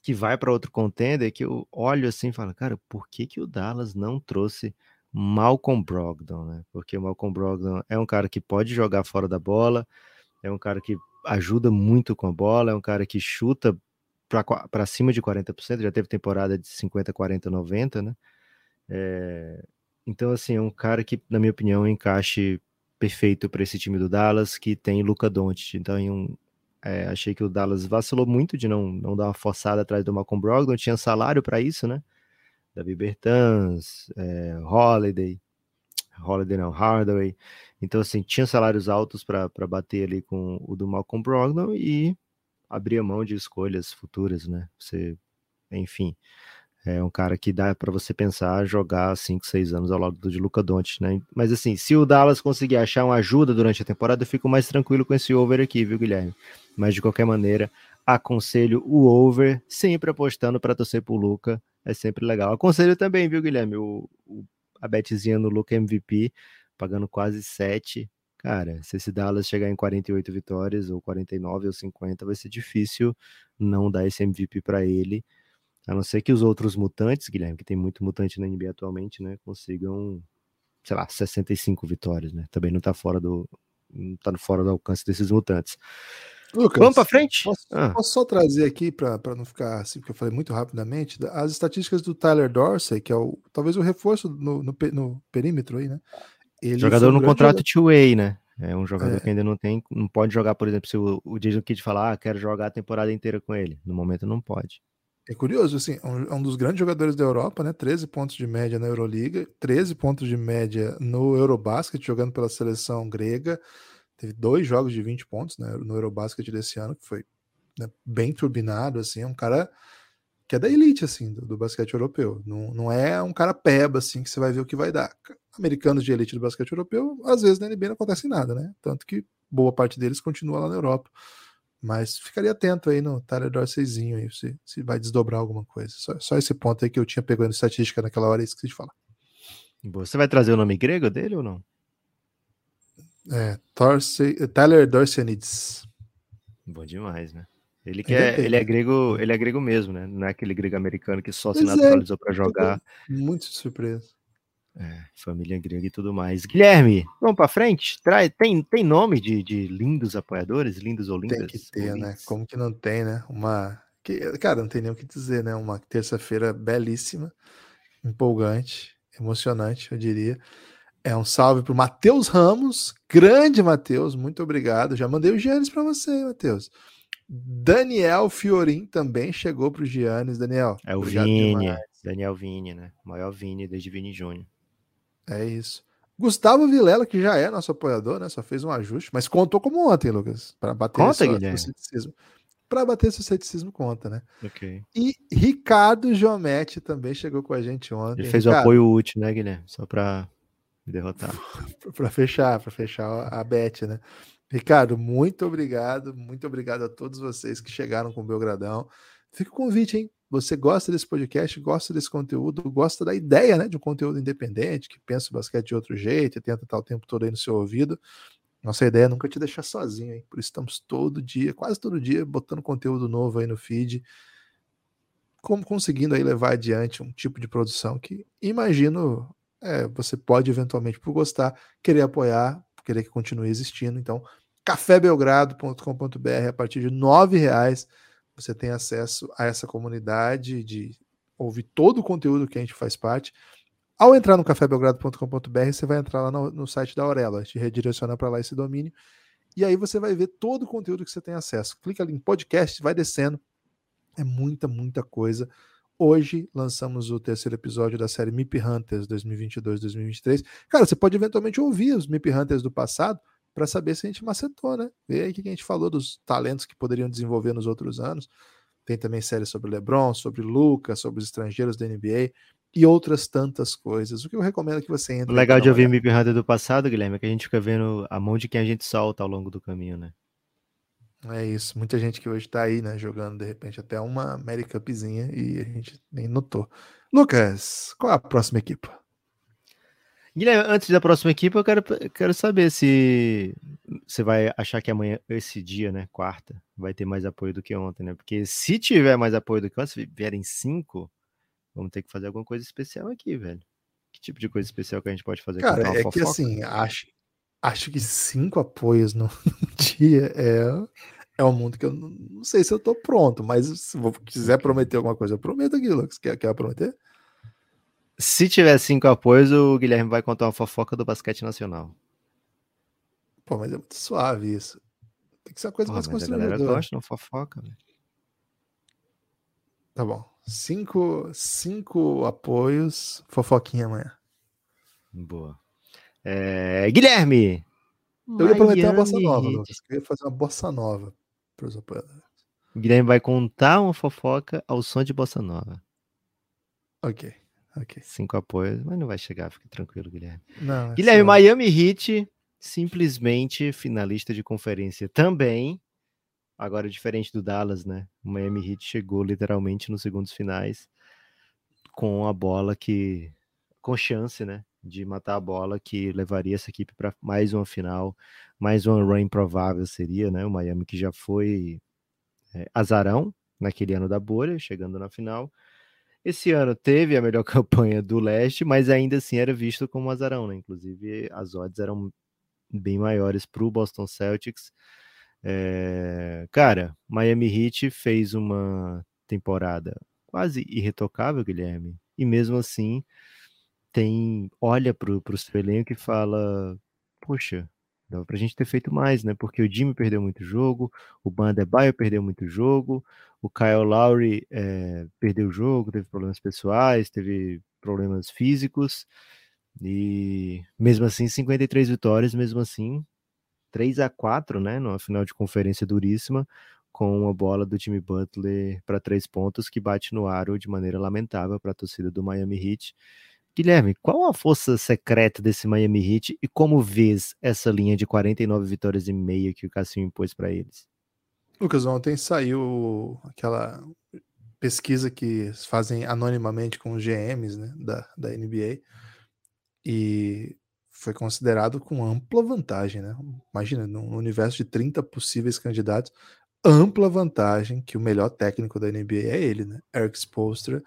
C: que vai para outro contender que eu olho assim e falo, cara, por que, que o Dallas não trouxe Malcolm Brogdon, né? Porque o Malcolm Brogdon é um cara que pode jogar fora da bola, é um cara que ajuda muito com a bola, é um cara que chuta para cima de 40%, já teve temporada de 50, 40, 90, né? É, então, assim, é um cara que, na minha opinião, encaixe perfeito para esse time do Dallas, que tem Luca Doncic. Então, um, é, achei que o Dallas vacilou muito de não, não dar uma forçada atrás do Malcolm Brogdon, tinha salário para isso, né? Davi Bertans, é, Holiday, Holiday não, Hardaway. Então, assim, tinha salários altos para bater ali com o do Malcolm Brogdon e abrir mão de escolhas futuras, né? Você, enfim, é um cara que dá para você pensar jogar 5, 6 anos ao lado de Luca Doncic, né? Mas assim, se o Dallas conseguir achar uma ajuda durante a temporada, eu fico mais tranquilo com esse over aqui, viu, Guilherme? Mas de qualquer maneira, aconselho o over, sempre apostando para torcer pro Luca, é sempre legal. Aconselho também, viu, Guilherme, o, o a betezinha no Luca MVP, pagando quase 7. Cara, se esse Dallas chegar em 48 vitórias, ou 49 ou 50, vai ser difícil não dar esse MVP para ele. A não ser que os outros mutantes, Guilherme, que tem muito mutante na NBA atualmente, né, consigam, sei lá, 65 vitórias, né? Também não tá fora do não tá fora do alcance desses mutantes.
B: Lucas,
C: Vamos para frente?
B: Posso,
C: Ah.
B: posso só trazer aqui para não ficar assim, porque eu falei muito rapidamente, da- as estatísticas do Tyler Dorsey, que é o talvez o reforço no, no, no perímetro aí, né?
C: Jogador no contrato two-way, né? É um jogador
B: É.
C: que ainda não tem, não pode jogar, por exemplo, se o, o Jason Kidd falar, ah, quero jogar a temporada inteira com ele. No momento não pode.
B: É curioso, assim, é um, é um dos grandes jogadores da Europa, né? 13 pontos de média na Euroliga, 13 pontos de média no Eurobasket, jogando pela seleção grega. Teve dois jogos de 20 pontos né, no Eurobasket desse ano, que foi né, bem turbinado, assim, é um cara que é da elite, assim, do, do basquete europeu. Não, não é um cara peba, assim, que você vai ver o que vai dar. Americanos de elite do basquete europeu, às vezes na NBA não acontece nada, né? Tanto que boa parte deles continua lá na Europa. Mas ficaria atento aí no Tyler Dorseyzinho aí, se, se vai desdobrar alguma coisa. Só, só esse ponto aí que eu tinha pegando estatística naquela hora e esqueci de falar.
C: Você vai trazer o nome grego dele ou não?
B: É, Dorsey, Tyler Dorseynides.
C: Bom demais, né? Ele, que é, ele é
B: né?
C: grego, ele é grego mesmo, né? Não é aquele grego americano que só se
B: Pois é,
C: naturalizou para jogar.
B: Muito surpresa.
C: É, família grega e tudo mais. Guilherme, vamos para frente? Trai, tem, tem nome de, de lindos apoiadores, lindos ou lindas?
B: Tem que ter, né? Como que não tem, né? Uma. Que, cara, não tem nem o que dizer, né? Uma terça-feira belíssima, empolgante, emocionante, eu diria. É um salve pro Matheus Ramos, grande Matheus, muito obrigado. Já mandei o Giannis para você, Matheus. Daniel Fiorin também chegou pro Giannis, Daniel.
C: É o Vini,
B: demais.
C: Daniel Vini, né? O maior Vini desde Vini Júnior.
B: É isso. Gustavo Vilela, que já é nosso apoiador, né? Só fez um ajuste, mas contou como ontem, Lucas, para bater
C: Conta, Guilherme.
B: ceticismo. Para bater seu ceticismo, conta, né?
C: Ok.
B: E Ricardo Giometti também chegou com a gente ontem.
C: Ele fez o
B: Ricardo,
C: apoio útil, né, Guilherme? Só para me derrotar.
B: para fechar, para fechar a bet, né? Ricardo, muito obrigado, muito obrigado a todos vocês que chegaram com o Belgradão. Fica o convite, hein? Você gosta desse podcast, gosta desse conteúdo, gosta da ideia, né, de um conteúdo independente, que pensa o basquete de outro jeito e tenta estar o tempo todo aí no seu ouvido. Nossa ideia é nunca te deixar sozinho, hein? Por isso estamos todo dia, quase todo dia, botando conteúdo novo aí no feed, como conseguindo aí levar adiante um tipo de produção que imagino é, você pode eventualmente, por gostar, querer apoiar, querer que continue existindo. Então, cafébelgrado.com.br, a partir de R$ reais você tem acesso a essa comunidade de ouvir todo o conteúdo que a gente faz parte. Ao entrar no cafébelgrado.com.br, você vai entrar lá no, no site da Aurela, te redireciona para lá esse domínio, e aí você vai ver todo o conteúdo que você tem acesso. Clica ali em podcast, vai descendo. É muita, muita coisa. Hoje lançamos o terceiro episódio da série MIP Hunters 2022-2023. Cara, você pode eventualmente ouvir os MIP Hunters do passado para saber se a gente macetou, né? Ver aí o que a gente falou dos talentos que poderiam desenvolver nos outros anos. Tem também séries sobre LeBron, sobre Lucas, sobre os estrangeiros da NBA e outras tantas coisas. O que eu recomendo é que você entre.
C: O legal de ouvir. Mip Hunter do passado, Guilherme, é que a gente fica vendo a mão de quem a gente solta ao longo do caminho, né?
B: É isso. Muita gente que hoje tá aí, né? Jogando de repente até uma Mary Cupzinha e a gente nem notou. Lucas, qual é a próxima equipe?
C: Guilherme, antes da próxima equipe, eu quero, quero saber se você vai achar que amanhã, esse dia, né, quarta, vai ter mais apoio do que ontem, né? Porque se tiver mais apoio do que ontem, se vierem cinco, vamos ter que fazer alguma coisa especial aqui, velho. Que tipo de coisa especial que a gente pode fazer?
B: Cara, é que
C: fofoca?
B: assim, acho, acho que cinco apoios no dia é, é um mundo que eu não, não sei se eu tô pronto, mas se eu quiser prometer alguma coisa, eu prometo aqui, Lucas. Quer, quer prometer?
C: Se tiver cinco apoios, o Guilherme vai contar uma fofoca do basquete nacional.
B: Pô, mas é muito suave isso. Tem que ser uma coisa
C: Porra,
B: mais
C: mas a galera
B: constrangedora.
C: gosta uma fofoca, velho.
B: Tá bom. Cinco, cinco apoios, fofoquinha amanhã.
C: Boa. É, Guilherme!
B: Eu ia prometer uma bossa nova. Lucas. Eu ia fazer uma bossa nova para os apoiadores.
C: Guilherme vai contar uma fofoca ao som de bossa nova.
B: Ok, ok.
C: Cinco apoios, mas não vai chegar, fique tranquilo, Guilherme.
B: Não, é
C: Guilherme. Miami Heat, simplesmente finalista de conferência também. Agora, diferente do Dallas, né? O Miami Heat chegou literalmente nos segundos finais com a bola que. com chance, né? de matar a bola que levaria essa equipe para mais uma final, mais uma run improvável seria, né? O Miami que já foi é, azarão naquele ano da bolha, chegando na final. Esse ano teve a melhor campanha do leste, mas ainda assim era visto como azarão, né? Inclusive as odds eram bem maiores para o Boston Celtics. É... Cara, Miami Heat fez uma temporada quase irretocável, Guilherme, e mesmo assim tem olha para o seu elenco e fala: Poxa, dava para a gente ter feito mais, né? Porque o Jimmy perdeu muito jogo, o Bandebaio perdeu muito jogo, o Kyle Lowry é, perdeu o jogo, teve problemas pessoais, teve problemas físicos, e mesmo assim, 53 vitórias, mesmo assim, 3 a 4 né? Numa final de conferência duríssima, com uma bola do Jimmy Butler para três pontos que bate no aro de maneira lamentável para a torcida do Miami Heat. Guilherme, qual a força secreta desse Miami Heat e como vês essa linha de 49 vitórias e meia que o Cassinho impôs para eles?
B: Lucas, ontem saiu aquela pesquisa que fazem anonimamente com os GMs né, da, da NBA e foi considerado com ampla vantagem, né? Imagina, num universo de 30 possíveis candidatos, ampla vantagem que o melhor técnico da NBA é ele, né? Eric Spoelstra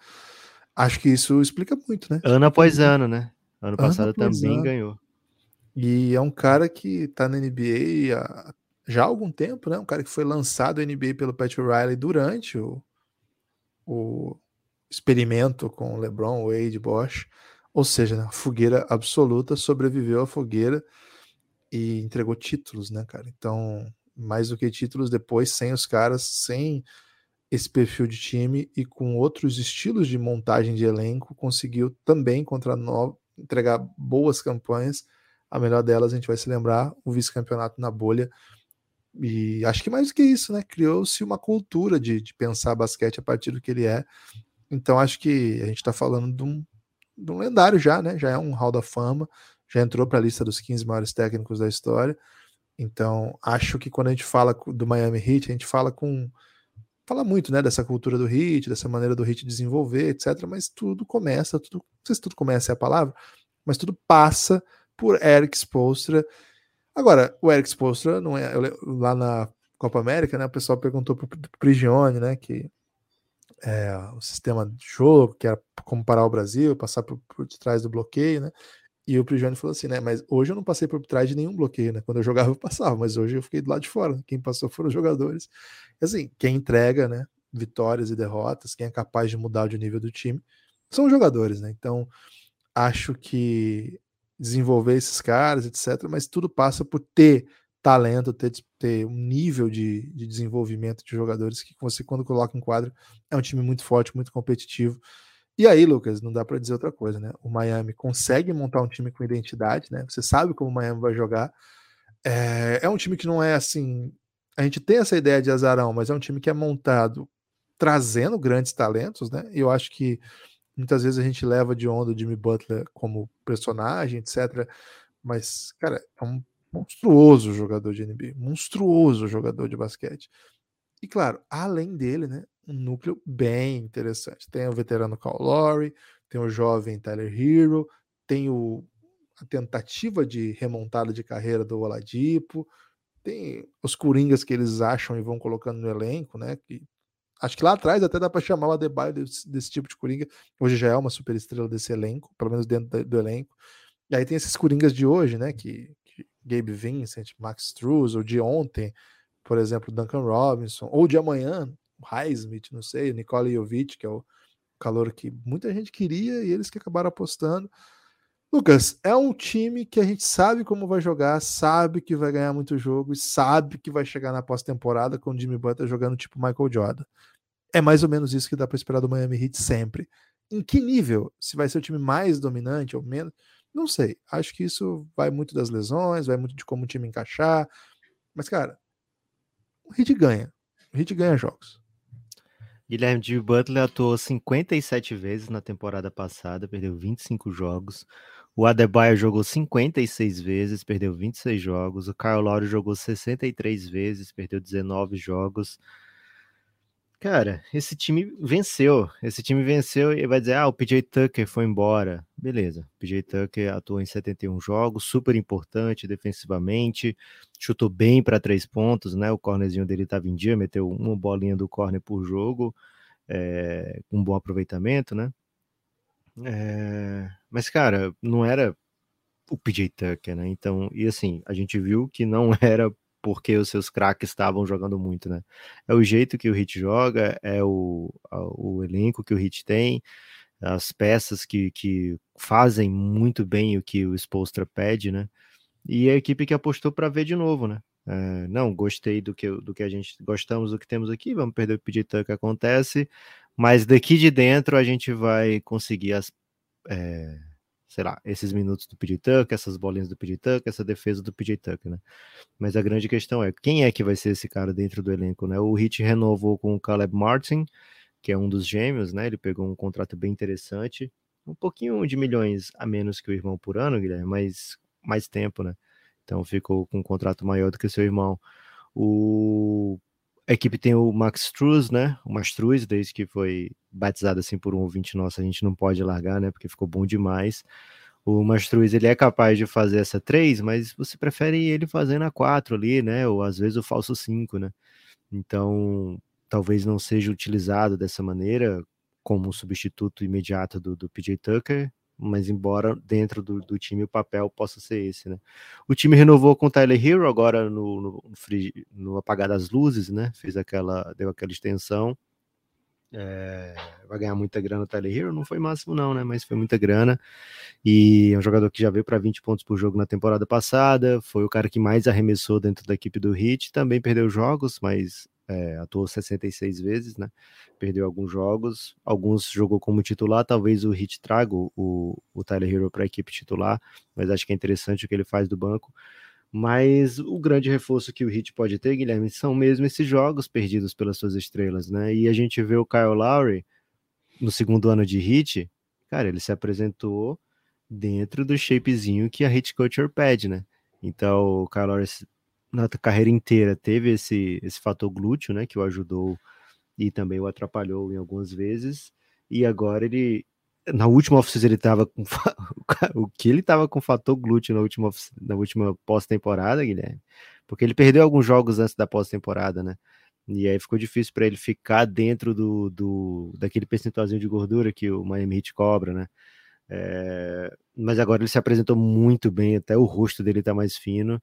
B: Acho que isso explica muito, né?
C: Ano após ano, né? Ano passado ano também ano. ganhou.
B: E é um cara que tá na NBA há, já há algum tempo, né? Um cara que foi lançado na NBA pelo Pat Riley durante o, o experimento com LeBron, Wade, Bosch. Ou seja, né? fogueira absoluta, sobreviveu à fogueira e entregou títulos, né, cara? Então, mais do que títulos, depois, sem os caras, sem esse perfil de time e com outros estilos de montagem de elenco conseguiu também contra no... entregar boas campanhas. A melhor delas a gente vai se lembrar o vice-campeonato na bolha. E acho que mais do que isso, né? Criou-se uma cultura de, de pensar basquete a partir do que ele é. Então acho que a gente está falando de um, de um lendário já, né? Já é um hall da fama, já entrou para a lista dos 15 maiores técnicos da história. Então acho que quando a gente fala do Miami Heat, a gente fala com fala muito, né, dessa cultura do hit, dessa maneira do hit desenvolver, etc. Mas tudo começa, tudo, não sei se tudo começa é a palavra, mas tudo passa por Eric Spoelstra. Agora, o Eric Spoelstra não é lá na Copa América, né? O pessoal perguntou pro Prigione, né, que é, o sistema de jogo, que era como parar o Brasil, passar por, por detrás do bloqueio, né? E o Prigione falou assim, né? Mas hoje eu não passei por trás de nenhum bloqueio, né? Quando eu jogava, eu passava, mas hoje eu fiquei do lado de fora. Quem passou foram os jogadores. Assim, quem entrega, né? Vitórias e derrotas, quem é capaz de mudar o nível do time, são os jogadores, né? Então, acho que desenvolver esses caras, etc., mas tudo passa por ter talento, ter, ter um nível de, de desenvolvimento de jogadores que você, quando coloca em quadro, é um time muito forte, muito competitivo. E aí, Lucas, não dá para dizer outra coisa, né? O Miami consegue montar um time com identidade, né? Você sabe como o Miami vai jogar. É, é um time que não é assim. A gente tem essa ideia de azarão, mas é um time que é montado trazendo grandes talentos, né? E eu acho que muitas vezes a gente leva de onda o Jimmy Butler como personagem, etc. Mas, cara, é um monstruoso jogador de NBA, monstruoso jogador de basquete. E claro, além dele, né, um núcleo bem interessante. Tem o veterano Kyle Lowry, tem o jovem Tyler Hero, tem o, a tentativa de remontada de carreira do Oladipo, tem os coringas que eles acham e vão colocando no elenco, né? Que, acho que lá atrás até dá para chamar o Adebayo desse, desse, tipo de coringa. Hoje já é uma super estrela desse elenco, pelo menos dentro do, do elenco. E aí tem esses coringas de hoje, né? Que, que Gabe Vincent, Max Struz, ou de ontem, por exemplo, Duncan Robinson, ou de amanhã, Highsmith, não sei, o Nikola Jovic, que é o calor que muita gente queria e eles que acabaram apostando. Lucas, é um time que a gente sabe como vai jogar, sabe que vai ganhar muito jogo e sabe que vai chegar na pós-temporada com o Jimmy Butler jogando tipo Michael Jordan. É mais ou menos isso que dá para esperar do Miami Heat sempre. Em que nível? Se vai ser o time mais dominante ou menos? Não sei. Acho que isso vai muito das lesões, vai muito de como o time encaixar. Mas, cara, o Heat ganha. O Heat ganha jogos.
C: Guilherme de Butler atuou 57 vezes na temporada passada, perdeu 25 jogos. O Adebayo jogou 56 vezes, perdeu 26 jogos. O Kyle Lowry jogou 63 vezes, perdeu 19 jogos. Cara, esse time venceu. Esse time venceu e vai dizer: ah, o PJ Tucker foi embora. Beleza. PJ Tucker atuou em 71 jogos, super importante defensivamente, chutou bem para três pontos, né? O cornerzinho dele estava em dia, meteu uma bolinha do corner por jogo, é, com um bom aproveitamento, né? É, mas, cara, não era o PJ Tucker, né? Então, e assim, a gente viu que não era porque os seus craques estavam jogando muito, né? É o jeito que o Hit joga, é o, o elenco que o Hit tem, as peças que, que fazem muito bem o que o Spolstra pede, né? E a equipe que apostou para ver de novo, né? É, não, gostei do que, do que a gente gostamos do que temos aqui, vamos perder o pedir que acontece, mas daqui de dentro a gente vai conseguir as, é, sei lá, esses minutos do PJ Tucker, essas bolinhas do PJ Tucker, essa defesa do PJ Tucker, né? Mas a grande questão é, quem é que vai ser esse cara dentro do elenco, né? O Hit renovou com o Caleb Martin, que é um dos gêmeos, né? Ele pegou um contrato bem interessante, um pouquinho de milhões a menos que o irmão por ano, Guilherme, mas mais tempo, né? Então ficou com um contrato maior do que seu irmão. O a equipe tem o Max Struz, né? O Mastruz, desde que foi batizado assim por um ouvinte nosso, a gente não pode largar, né? Porque ficou bom demais. O Mastruz, ele é capaz de fazer essa 3, mas você prefere ele fazendo a 4 ali, né? Ou às vezes o falso 5, né? Então, talvez não seja utilizado dessa maneira como um substituto imediato do, do PJ Tucker, mas embora dentro do, do, time o papel possa ser esse, né? O time renovou com o Tyler Hero agora no, no, no apagar das luzes, né? Fez aquela, deu aquela extensão. É, vai ganhar muita grana o Tyler Hero, não foi máximo não, né? Mas foi muita grana. E é um jogador que já veio para 20 pontos por jogo na temporada passada, foi o cara que mais arremessou dentro da equipe do Heat, também perdeu jogos, mas é, atuou 66 vezes, né? Perdeu alguns jogos, alguns jogou como titular. Talvez o Hit traga o, o Tyler Hero para a equipe titular, mas acho que é interessante o que ele faz do banco. Mas o grande reforço que o Hit pode ter, Guilherme, são mesmo esses jogos perdidos pelas suas estrelas, né? E a gente vê o Kyle Lowry no segundo ano de Hit, cara, ele se apresentou dentro do shapezinho que a Hit Culture pede, né? Então o Kyle Lowry na carreira inteira teve esse, esse fator glúteo, né, que o ajudou e também o atrapalhou em algumas vezes. E agora ele, na última off ele estava com o que ele estava com fator glúteo na última na última pós-temporada, Guilherme, porque ele perdeu alguns jogos antes da pós-temporada, né? E aí ficou difícil para ele ficar dentro do, do daquele percentualzinho de gordura que o Miami Heat cobra, né? É, mas agora ele se apresentou muito bem, até o rosto dele está mais fino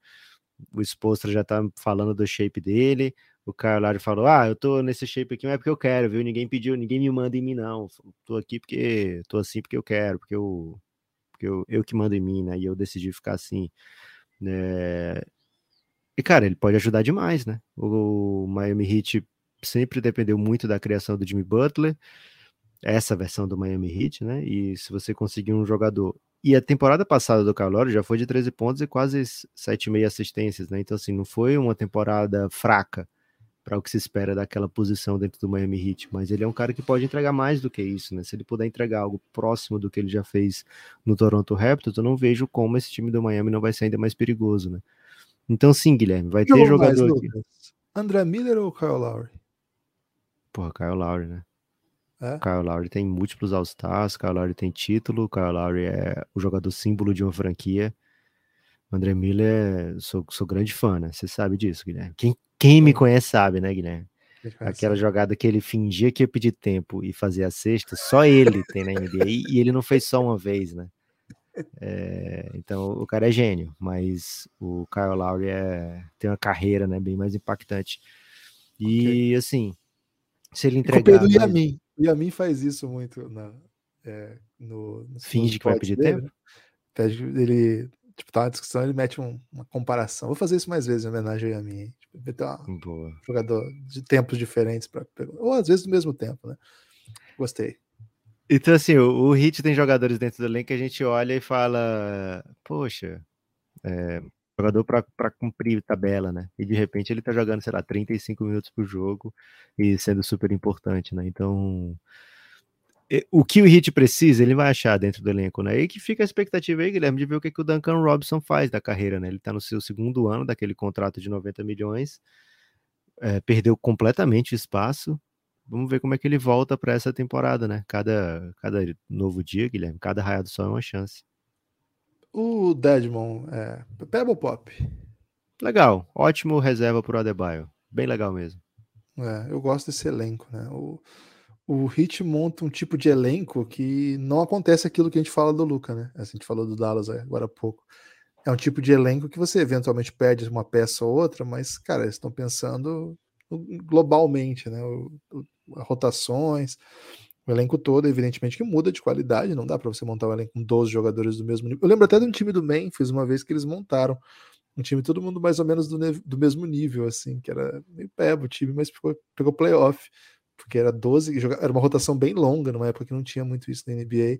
C: o Expostra já tá falando do shape dele. O Carlari falou: Ah, eu tô nesse shape aqui, mas é porque eu quero, viu? Ninguém pediu, ninguém me manda em mim, não. Tô aqui porque tô assim porque eu quero, porque eu, porque eu, eu que mando em mim, né? E eu decidi ficar assim. né E, cara, ele pode ajudar demais, né? O Miami Heat sempre dependeu muito da criação do Jimmy Butler, essa versão do Miami Heat, né? E se você conseguir um jogador e a temporada passada do Calório já foi de 13 pontos e quase 7,5 assistências, né? Então, assim, não foi uma temporada fraca para o que se espera daquela posição dentro do Miami Heat, mas ele é um cara que pode entregar mais do que isso, né? Se ele puder entregar algo próximo do que ele já fez no Toronto Raptors, eu não vejo como esse time do Miami não vai ser ainda mais perigoso, né? Então, sim, Guilherme, vai ter jogador mais, aqui.
B: André Miller ou Kyle Lowry?
C: Porra, Kyle Lowry, né? É? Kyle Lowry tem múltiplos All-Stars, Kyle Lowry tem título, Kyle Lowry é o jogador símbolo de uma franquia. André Miller, sou, sou grande fã, né? Você sabe disso, Guilherme. Quem, quem me conhece sabe, né, Guilherme? Aquela jogada que ele fingia que ia pedir tempo e fazia a sexta, só ele tem na NBA. E, ele não fez só uma vez, né? É, então o cara é gênio, mas o Kyle Lowry é, tem uma carreira né, bem mais impactante. E okay. assim, se ele entregar.
B: do Yamin. O Yamin faz isso muito na, é, no, no
C: Finge que vai pedir dele, tempo.
B: Pede, ele, tipo, tá uma discussão, ele mete um, uma comparação. Vou fazer isso mais vezes em homenagem ao Yamin. Tipo, ter um jogador de tempos diferentes para ou às vezes do mesmo tempo, né? Gostei.
C: Então, assim, o, o Hit tem jogadores dentro do elenco que a gente olha e fala, poxa, é, jogador para cumprir tabela, né? E de repente ele tá jogando, sei lá, 35 minutos por jogo e sendo super importante, né? Então, o que o Hit precisa, ele vai achar dentro do elenco, né? E que fica a expectativa aí, Guilherme, de ver o que, que o Duncan Robinson faz da carreira, né? Ele tá no seu segundo ano daquele contrato de 90 milhões, é, perdeu completamente espaço, vamos ver como é que ele volta para essa temporada, né? Cada, cada novo dia, Guilherme, cada raio do sol é uma chance.
B: O Deadmon é Pebble Pop.
C: Legal, ótimo reserva pro Adebayo. Bem legal mesmo.
B: É, eu gosto desse elenco, né? O, o Hit monta um tipo de elenco que não acontece aquilo que a gente fala do Luca, né? A gente falou do Dallas agora há pouco. É um tipo de elenco que você eventualmente perde uma peça ou outra, mas, cara, eles estão pensando globalmente, né? O, o, rotações, o elenco todo, evidentemente que muda de qualidade, não dá para você montar um elenco com 12 jogadores do mesmo nível. Eu lembro até de um time do Memphis, uma vez que eles montaram um time todo mundo mais ou menos do, do mesmo nível, assim, que era meio pebo o time, mas pegou, pegou playoff, porque era 12, era uma rotação bem longa, numa época que não tinha muito isso na NBA.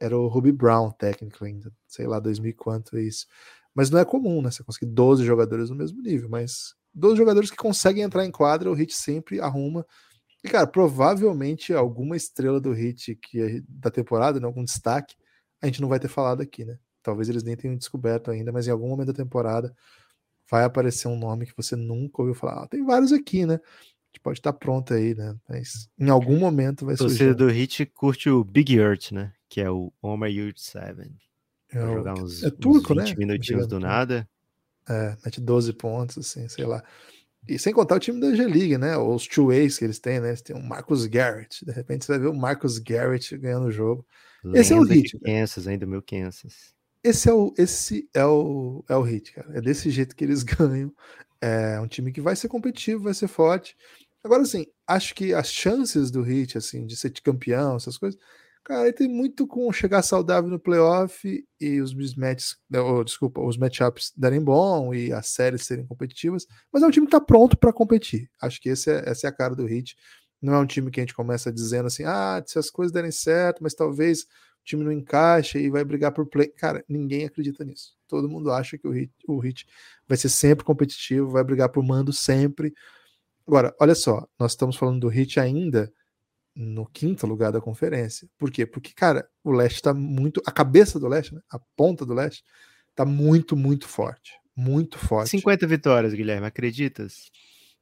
B: Era o Ruby Brown, técnico ainda, sei lá, 2000 quanto é isso. Mas não é comum, né? Você conseguir 12 jogadores no mesmo nível, mas 12 jogadores que conseguem entrar em quadra, o Hit sempre arruma. E, cara, provavelmente alguma estrela do Hit que é da temporada, né, algum destaque, a gente não vai ter falado aqui, né? Talvez eles nem tenham descoberto ainda, mas em algum momento da temporada vai aparecer um nome que você nunca ouviu falar. Ah, tem vários aqui, né? A gente pode estar pronto aí, né? Mas em algum momento vai
C: surgir. Você do Hit curte o Big Earth, né? Que é o Homer Yurt 7.
B: É, jogar uns, é turco, uns 20
C: né? minutinhos do nada.
B: É, mete 12 pontos, assim, sei lá. E sem contar o time da G-League, né? Os two ways que eles têm, né? Eles têm o Marcus Garrett. De repente você vai ver o Marcus Garrett ganhando o jogo.
C: Lenda esse é o hit. Kansas, ainda mil Kansas.
B: Esse é o, esse é o, é o hit, cara. É desse jeito que eles ganham. É um time que vai ser competitivo, vai ser forte. Agora, assim, acho que as chances do Hit, assim, de ser campeão, essas coisas, cara, tem muito com chegar saudável no playoff e os mismatches, né, desculpa, os matchups darem bom e as séries serem competitivas, mas é um time que tá pronto para competir. Acho que esse é, essa é a cara do Hit. Não é um time que a gente começa dizendo assim, ah, se as coisas derem certo, mas talvez time não encaixa e vai brigar por play. Cara, ninguém acredita nisso. Todo mundo acha que o Hit, o Hit vai ser sempre competitivo, vai brigar por mando sempre. Agora, olha só, nós estamos falando do Hit ainda no quinto lugar da conferência. Por quê? Porque, cara, o leste está muito. A cabeça do leste, né? a ponta do leste, está muito, muito forte. Muito forte.
C: 50 vitórias, Guilherme, acreditas?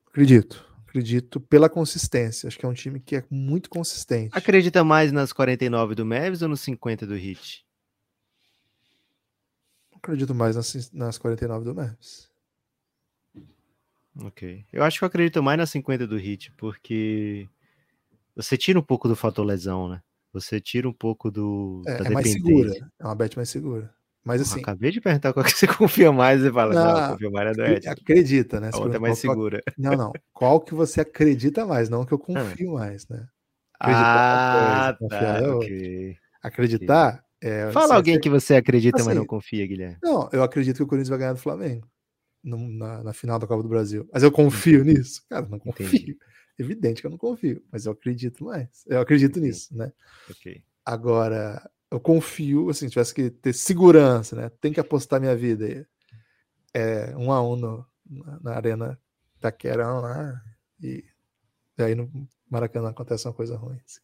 B: Acredito acredito pela consistência. Acho que é um time que é muito consistente.
C: Acredita mais nas 49 do Mavis ou nos 50 do Hit?
B: Acredito mais nas, nas 49 do Mavis.
C: Ok. Eu acho que eu acredito mais nas 50 do Hit, porque você tira um pouco do fator lesão, né? Você tira um pouco do.
B: É, é mais segura. É uma bet mais segura. Mas assim.
C: acabei de perguntar qual que você confia mais e fala, não, não confio mais é do Ed.
B: Acredita, né?
C: A outra é mais segura.
B: Não, não. Qual que você acredita mais, não que eu confio mais, né?
C: Acreditar ah, coisa, tá,
B: é okay. Acreditar é.
C: Fala alguém que você acredita, assim, mas não confia, Guilherme.
B: Não, eu acredito que o Corinthians vai ganhar do Flamengo no, na, na, final da Copa do Brasil. Mas eu confio nisso? Cara, não confio. Entendi. Evidente que eu não confio, mas eu acredito mais. Eu acredito Entendi. nisso, né?
C: Ok.
B: Agora, eu confio, assim, tivesse que ter segurança, né? Tem que apostar minha vida. É, um a um no, na, na arena Taquerão lá, e, e, aí no Maracanã acontece uma coisa ruim. Assim.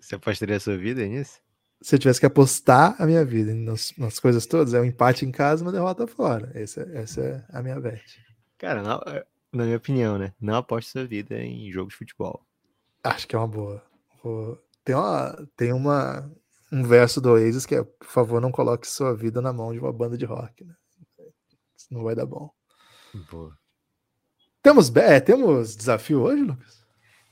C: Você apostaria a sua vida nisso?
B: Se eu tivesse que apostar a minha vida nas, nas coisas todas, é um empate em casa uma derrota fora. Essa, essa é a minha bet.
C: Cara, na, na minha opinião, né? Não aposte sua vida em jogo de futebol.
B: Acho que é uma boa. Tem uma, tem uma, um verso do Oasis que é, por favor, não coloque sua vida na mão de uma banda de rock, né? Isso não vai dar bom.
C: Boa.
B: Temos, é, temos desafio hoje, Lucas?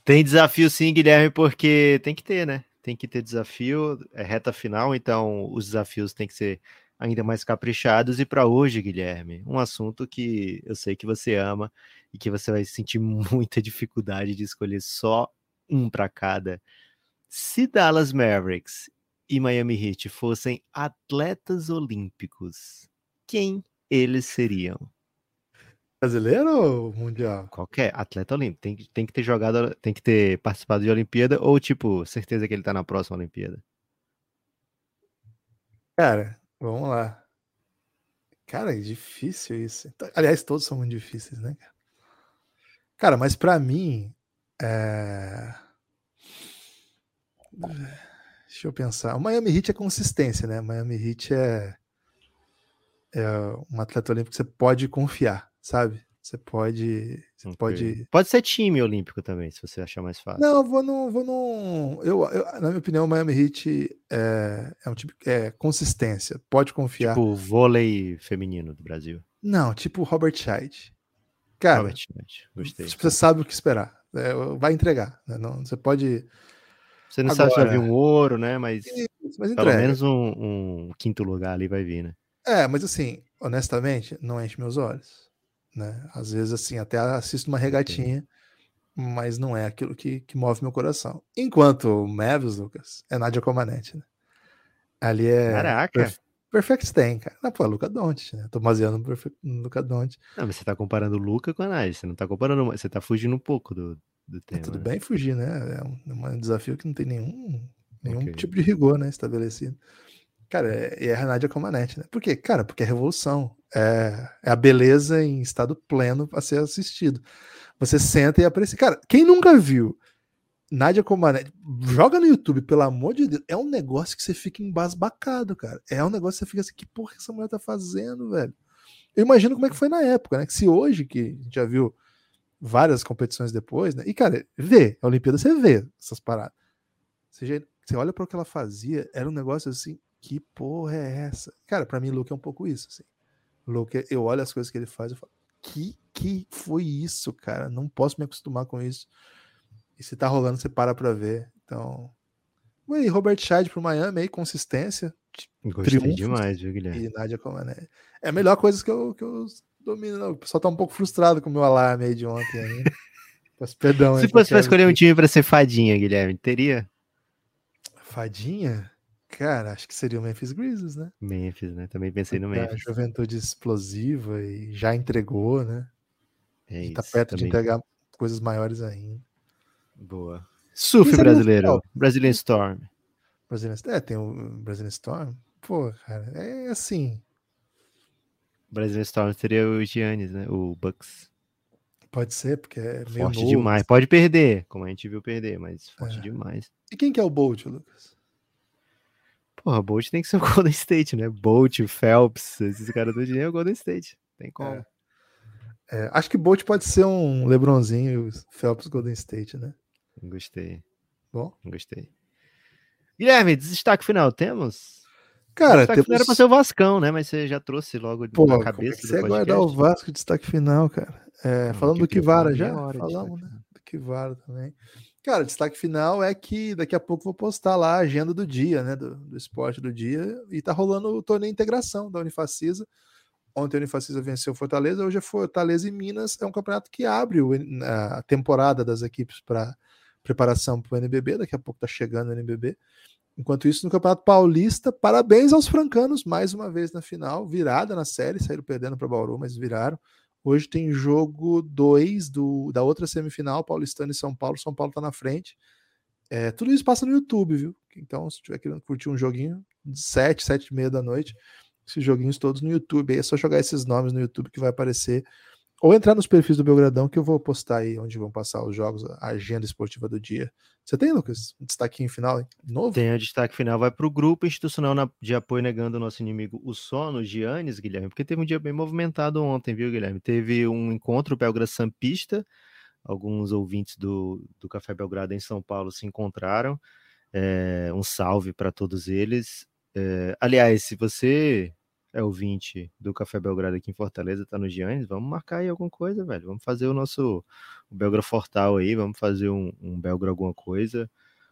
C: Tem desafio sim, Guilherme, porque tem que ter, né? Tem que ter desafio, é reta final, então os desafios têm que ser ainda mais caprichados. E para hoje, Guilherme, um assunto que eu sei que você ama e que você vai sentir muita dificuldade de escolher só um para cada. Se Dallas Mavericks e Miami Heat fossem atletas olímpicos, quem eles seriam?
B: Brasileiro ou mundial?
C: Qualquer atleta olímpico. Tem, tem que ter jogado, tem que ter participado de Olimpíada ou, tipo, certeza que ele tá na próxima Olimpíada?
B: Cara, vamos lá. Cara, é difícil isso. Aliás, todos são muito difíceis, né, cara? Cara, mas para mim, é... Deixa eu pensar. O Miami Heat é consistência, né? O Miami Heat é, é um atleta olímpico que você pode confiar, sabe? Você pode. Você
C: Ok.
B: pode.
C: Pode ser time olímpico também, se você achar mais fácil.
B: Não, eu vou num. Vou num eu, eu- na minha opinião, o Miami Heat é, é um tipo. É consistência. Pode confiar.
C: Tipo vôlei feminino do Brasil.
B: Não, tipo Robert Scheid. Cara,
C: Robert Gostei.
B: você sabe o que esperar. É, vai entregar. né? Não, você pode.
C: Você não sabe se vai vir
B: Agora-
C: um ouro, né? Mas
B: Mas
C: pelo menos um, um quinto lugar ali vai vir, né?
B: É, mas assim, honestamente, não enche meus olhos. Né? Às vezes, assim, até assisto uma regatinha, mas não é aquilo que, que move meu coração. Enquanto o Mavis, Lucas, é Nadia Comaneci, né? Ali é.
C: Caraca!
B: Perf- Perfect Stain, cara. Não, pô, é Luca Doncic, né? Tô baseando no, Perfect- no Luca Doncic.
C: Não, mas você tá comparando o Luca com a Nádia. Você não tá comparando. Você tá fugindo um pouco do, do tema.
B: Tudo
C: né?
B: bem fugir, né? É um, é um desafio que não tem nenhum, nenhum
C: Ok.
B: tipo de rigor, né? Estabelecido. Cara, é, e é a Nadia Comaneci, né? Por quê? Cara, porque é revolução. É, é a beleza em estado pleno a ser assistido. Você senta e aprecia. Cara, quem nunca viu Nadia Comaneci, joga no YouTube, pelo amor de Deus. É um negócio que você fica embasbacado, cara. É um negócio que você fica assim, que porra que essa mulher tá fazendo, velho? Eu imagino como é que foi na época, né? Que se hoje, que a gente já viu várias competições depois, né? E, cara, vê, a Olimpíada você vê essas paradas. Você, já- você olha para o que ela fazia, era um negócio assim, que porra é essa? Cara, para mim, Luke é um pouco isso, assim. Luke, eu olho as coisas que ele faz e falo, que que foi isso, cara? Não posso me acostumar com isso. E se tá rolando, você para pra ver. Então. E Robert Scheid pro Miami aí, consistência.
C: Gostei demais, viu, Guilherme?
B: E Nadia Comaneci. É a melhor coisa que eu, que eu domino. Não. O pessoal tá um pouco frustrado com o meu alarme aí de ontem ainda. Peço perdão.
C: Se fosse pra escolher um time pra ser fadinha, Guilherme, teria
B: Fadinha? Cara, acho que seria o Memphis Grizzlies, né?
C: Memphis, né? Também pensei no
B: É,
C: Memphis.
B: juventude explosiva e já entregou, né?
C: É
B: tá
C: isso,
B: perto de
C: também.
B: entregar coisas maiores ainda.
C: Boa. Surf
B: o
C: brasileiro. Brazilian Storm.
B: Brazilian, é, tem o Brazilian Storm. Pô, cara, é assim.
C: Brazilian Storm seria o Giannis, né? O Bucks.
B: Pode ser, porque é meio
C: Forte
B: novo.
C: demais. Pode perder, como a gente viu perder, mas forte
B: É.
C: demais.
B: E quem que é o Bolt, Lucas?
C: Porra, Bolt tem que ser o Golden State, né? Bolt, o Phelps, esses caras do dinheiro é o Golden State. Tem como.
B: É. É, acho que Bolt pode ser um Lebronzinho e o Phelps Golden State, né?
C: Gostei,
B: Bom,
C: gostei. Guilherme, destaque final, temos?
B: cara,
C: destaque final
B: temos...
C: era pra ser o Vascão, né? Mas você já trouxe logo
B: Pô,
C: na
B: é
C: cabeça do
B: você guardar o Vasco de destaque final, cara? É,
C: Não,
B: falando do
C: que eu
B: Kivara já?
C: hora
B: Falamos, né? Do Kivara também. Cara, destaque final é que daqui a pouco vou postar lá a agenda do dia, né? Do, do esporte do dia. E tá rolando o torneio de integração da Unifacisa. Ontem a Unifacisa venceu Fortaleza, hoje é Fortaleza e Minas. É um campeonato que abre a temporada das equipes para preparação para o NBB. Daqui a pouco tá chegando o NBB. Enquanto isso, no Campeonato Paulista, parabéns aos francanos, mais uma vez na final, virada na série, saíram perdendo para Bauru, mas viraram. Hoje tem jogo 2 da outra semifinal, Paulistano e São Paulo. São Paulo tá na frente. É, tudo isso passa no YouTube, viu? Então, se tiver querendo curtir um joguinho, 7, 7 e meia da noite, esses joguinhos todos no YouTube. Aí é só jogar esses nomes no YouTube que vai aparecer. Ou entrar nos perfis do Belgradão, que eu vou postar aí onde vão passar os jogos, a agenda esportiva do dia. Você tem, Lucas? Um destaquinho final, hein? Novo?
C: Tem o destaque final, vai para o grupo institucional na- de apoio negando o nosso inimigo, o sono, Giannis, Guilherme, porque teve um dia bem movimentado ontem, viu, Guilherme? Teve um encontro Belgrado Sampista, alguns ouvintes do, do Café Belgrado em São Paulo se encontraram, é, um salve para todos eles. É, aliás, se você é ouvinte do Café Belgrado aqui em Fortaleza, tá no Giannis, vamos marcar aí alguma coisa, velho. Vamos fazer o nosso o Belgra Fortal aí, vamos fazer um, um Belgra alguma coisa,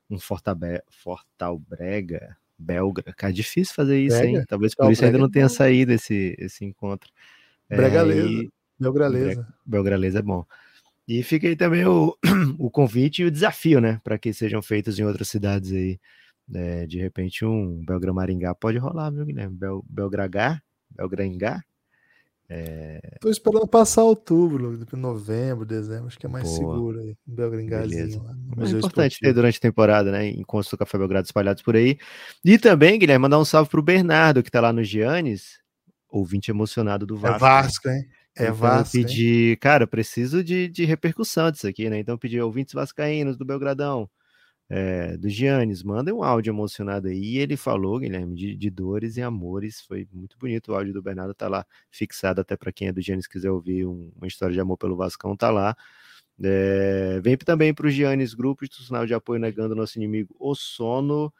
C: um Fortabe, Fortal Brega, Belgra. Cara, é difícil fazer isso,
B: Brega?
C: hein? Talvez por
B: Fortal
C: isso ainda
B: Brega
C: não
B: é
C: tenha saído esse, esse encontro. É,
B: Bregaleza.
C: e-
B: Belgraleza.
C: Belgraleza é bom. E fica aí também o, o convite e o desafio, né? Para que sejam feitos em outras cidades aí. É, de repente, um Belgra Maringá pode rolar, viu, Guilherme? Bel, Belgragá, Belgringá.
B: Tô esperando passar outubro, novembro, dezembro, acho que é mais
C: Boa.
B: seguro aí. Um Belgringazinho
C: Mas é importante ter
B: Esportivo.
C: durante a temporada, né? Encontros do Café Belgrado espalhados por aí. E também, Guilherme, mandar um salve pro Bernardo, que tá lá no Giannis, ouvinte emocionado do
B: É
C: Vasco.
B: Vasco, hein? É
C: então,
B: Vasco.
C: pedir, cara, preciso de, de repercussão disso aqui, né? Então pedir ouvintes vascaínos do Belgradão. É, do Giannis. Manda um áudio emocionado aí. Ele falou, Guilherme, de, de, dores e amores. Foi muito bonito o áudio do Bernardo, tá lá fixado até para quem é do Giannis quiser ouvir um, uma história de amor pelo Vascão, tá lá. É, vem também para o Giannis Grupo, institucional de apoio negando nosso inimigo, o sono.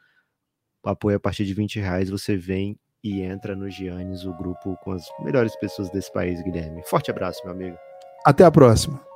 C: Apoio a partir de 20 reais, você vem e entra no Giannis, o grupo com as melhores pessoas desse país, Guilherme. Forte abraço, meu amigo.
B: Até a próxima.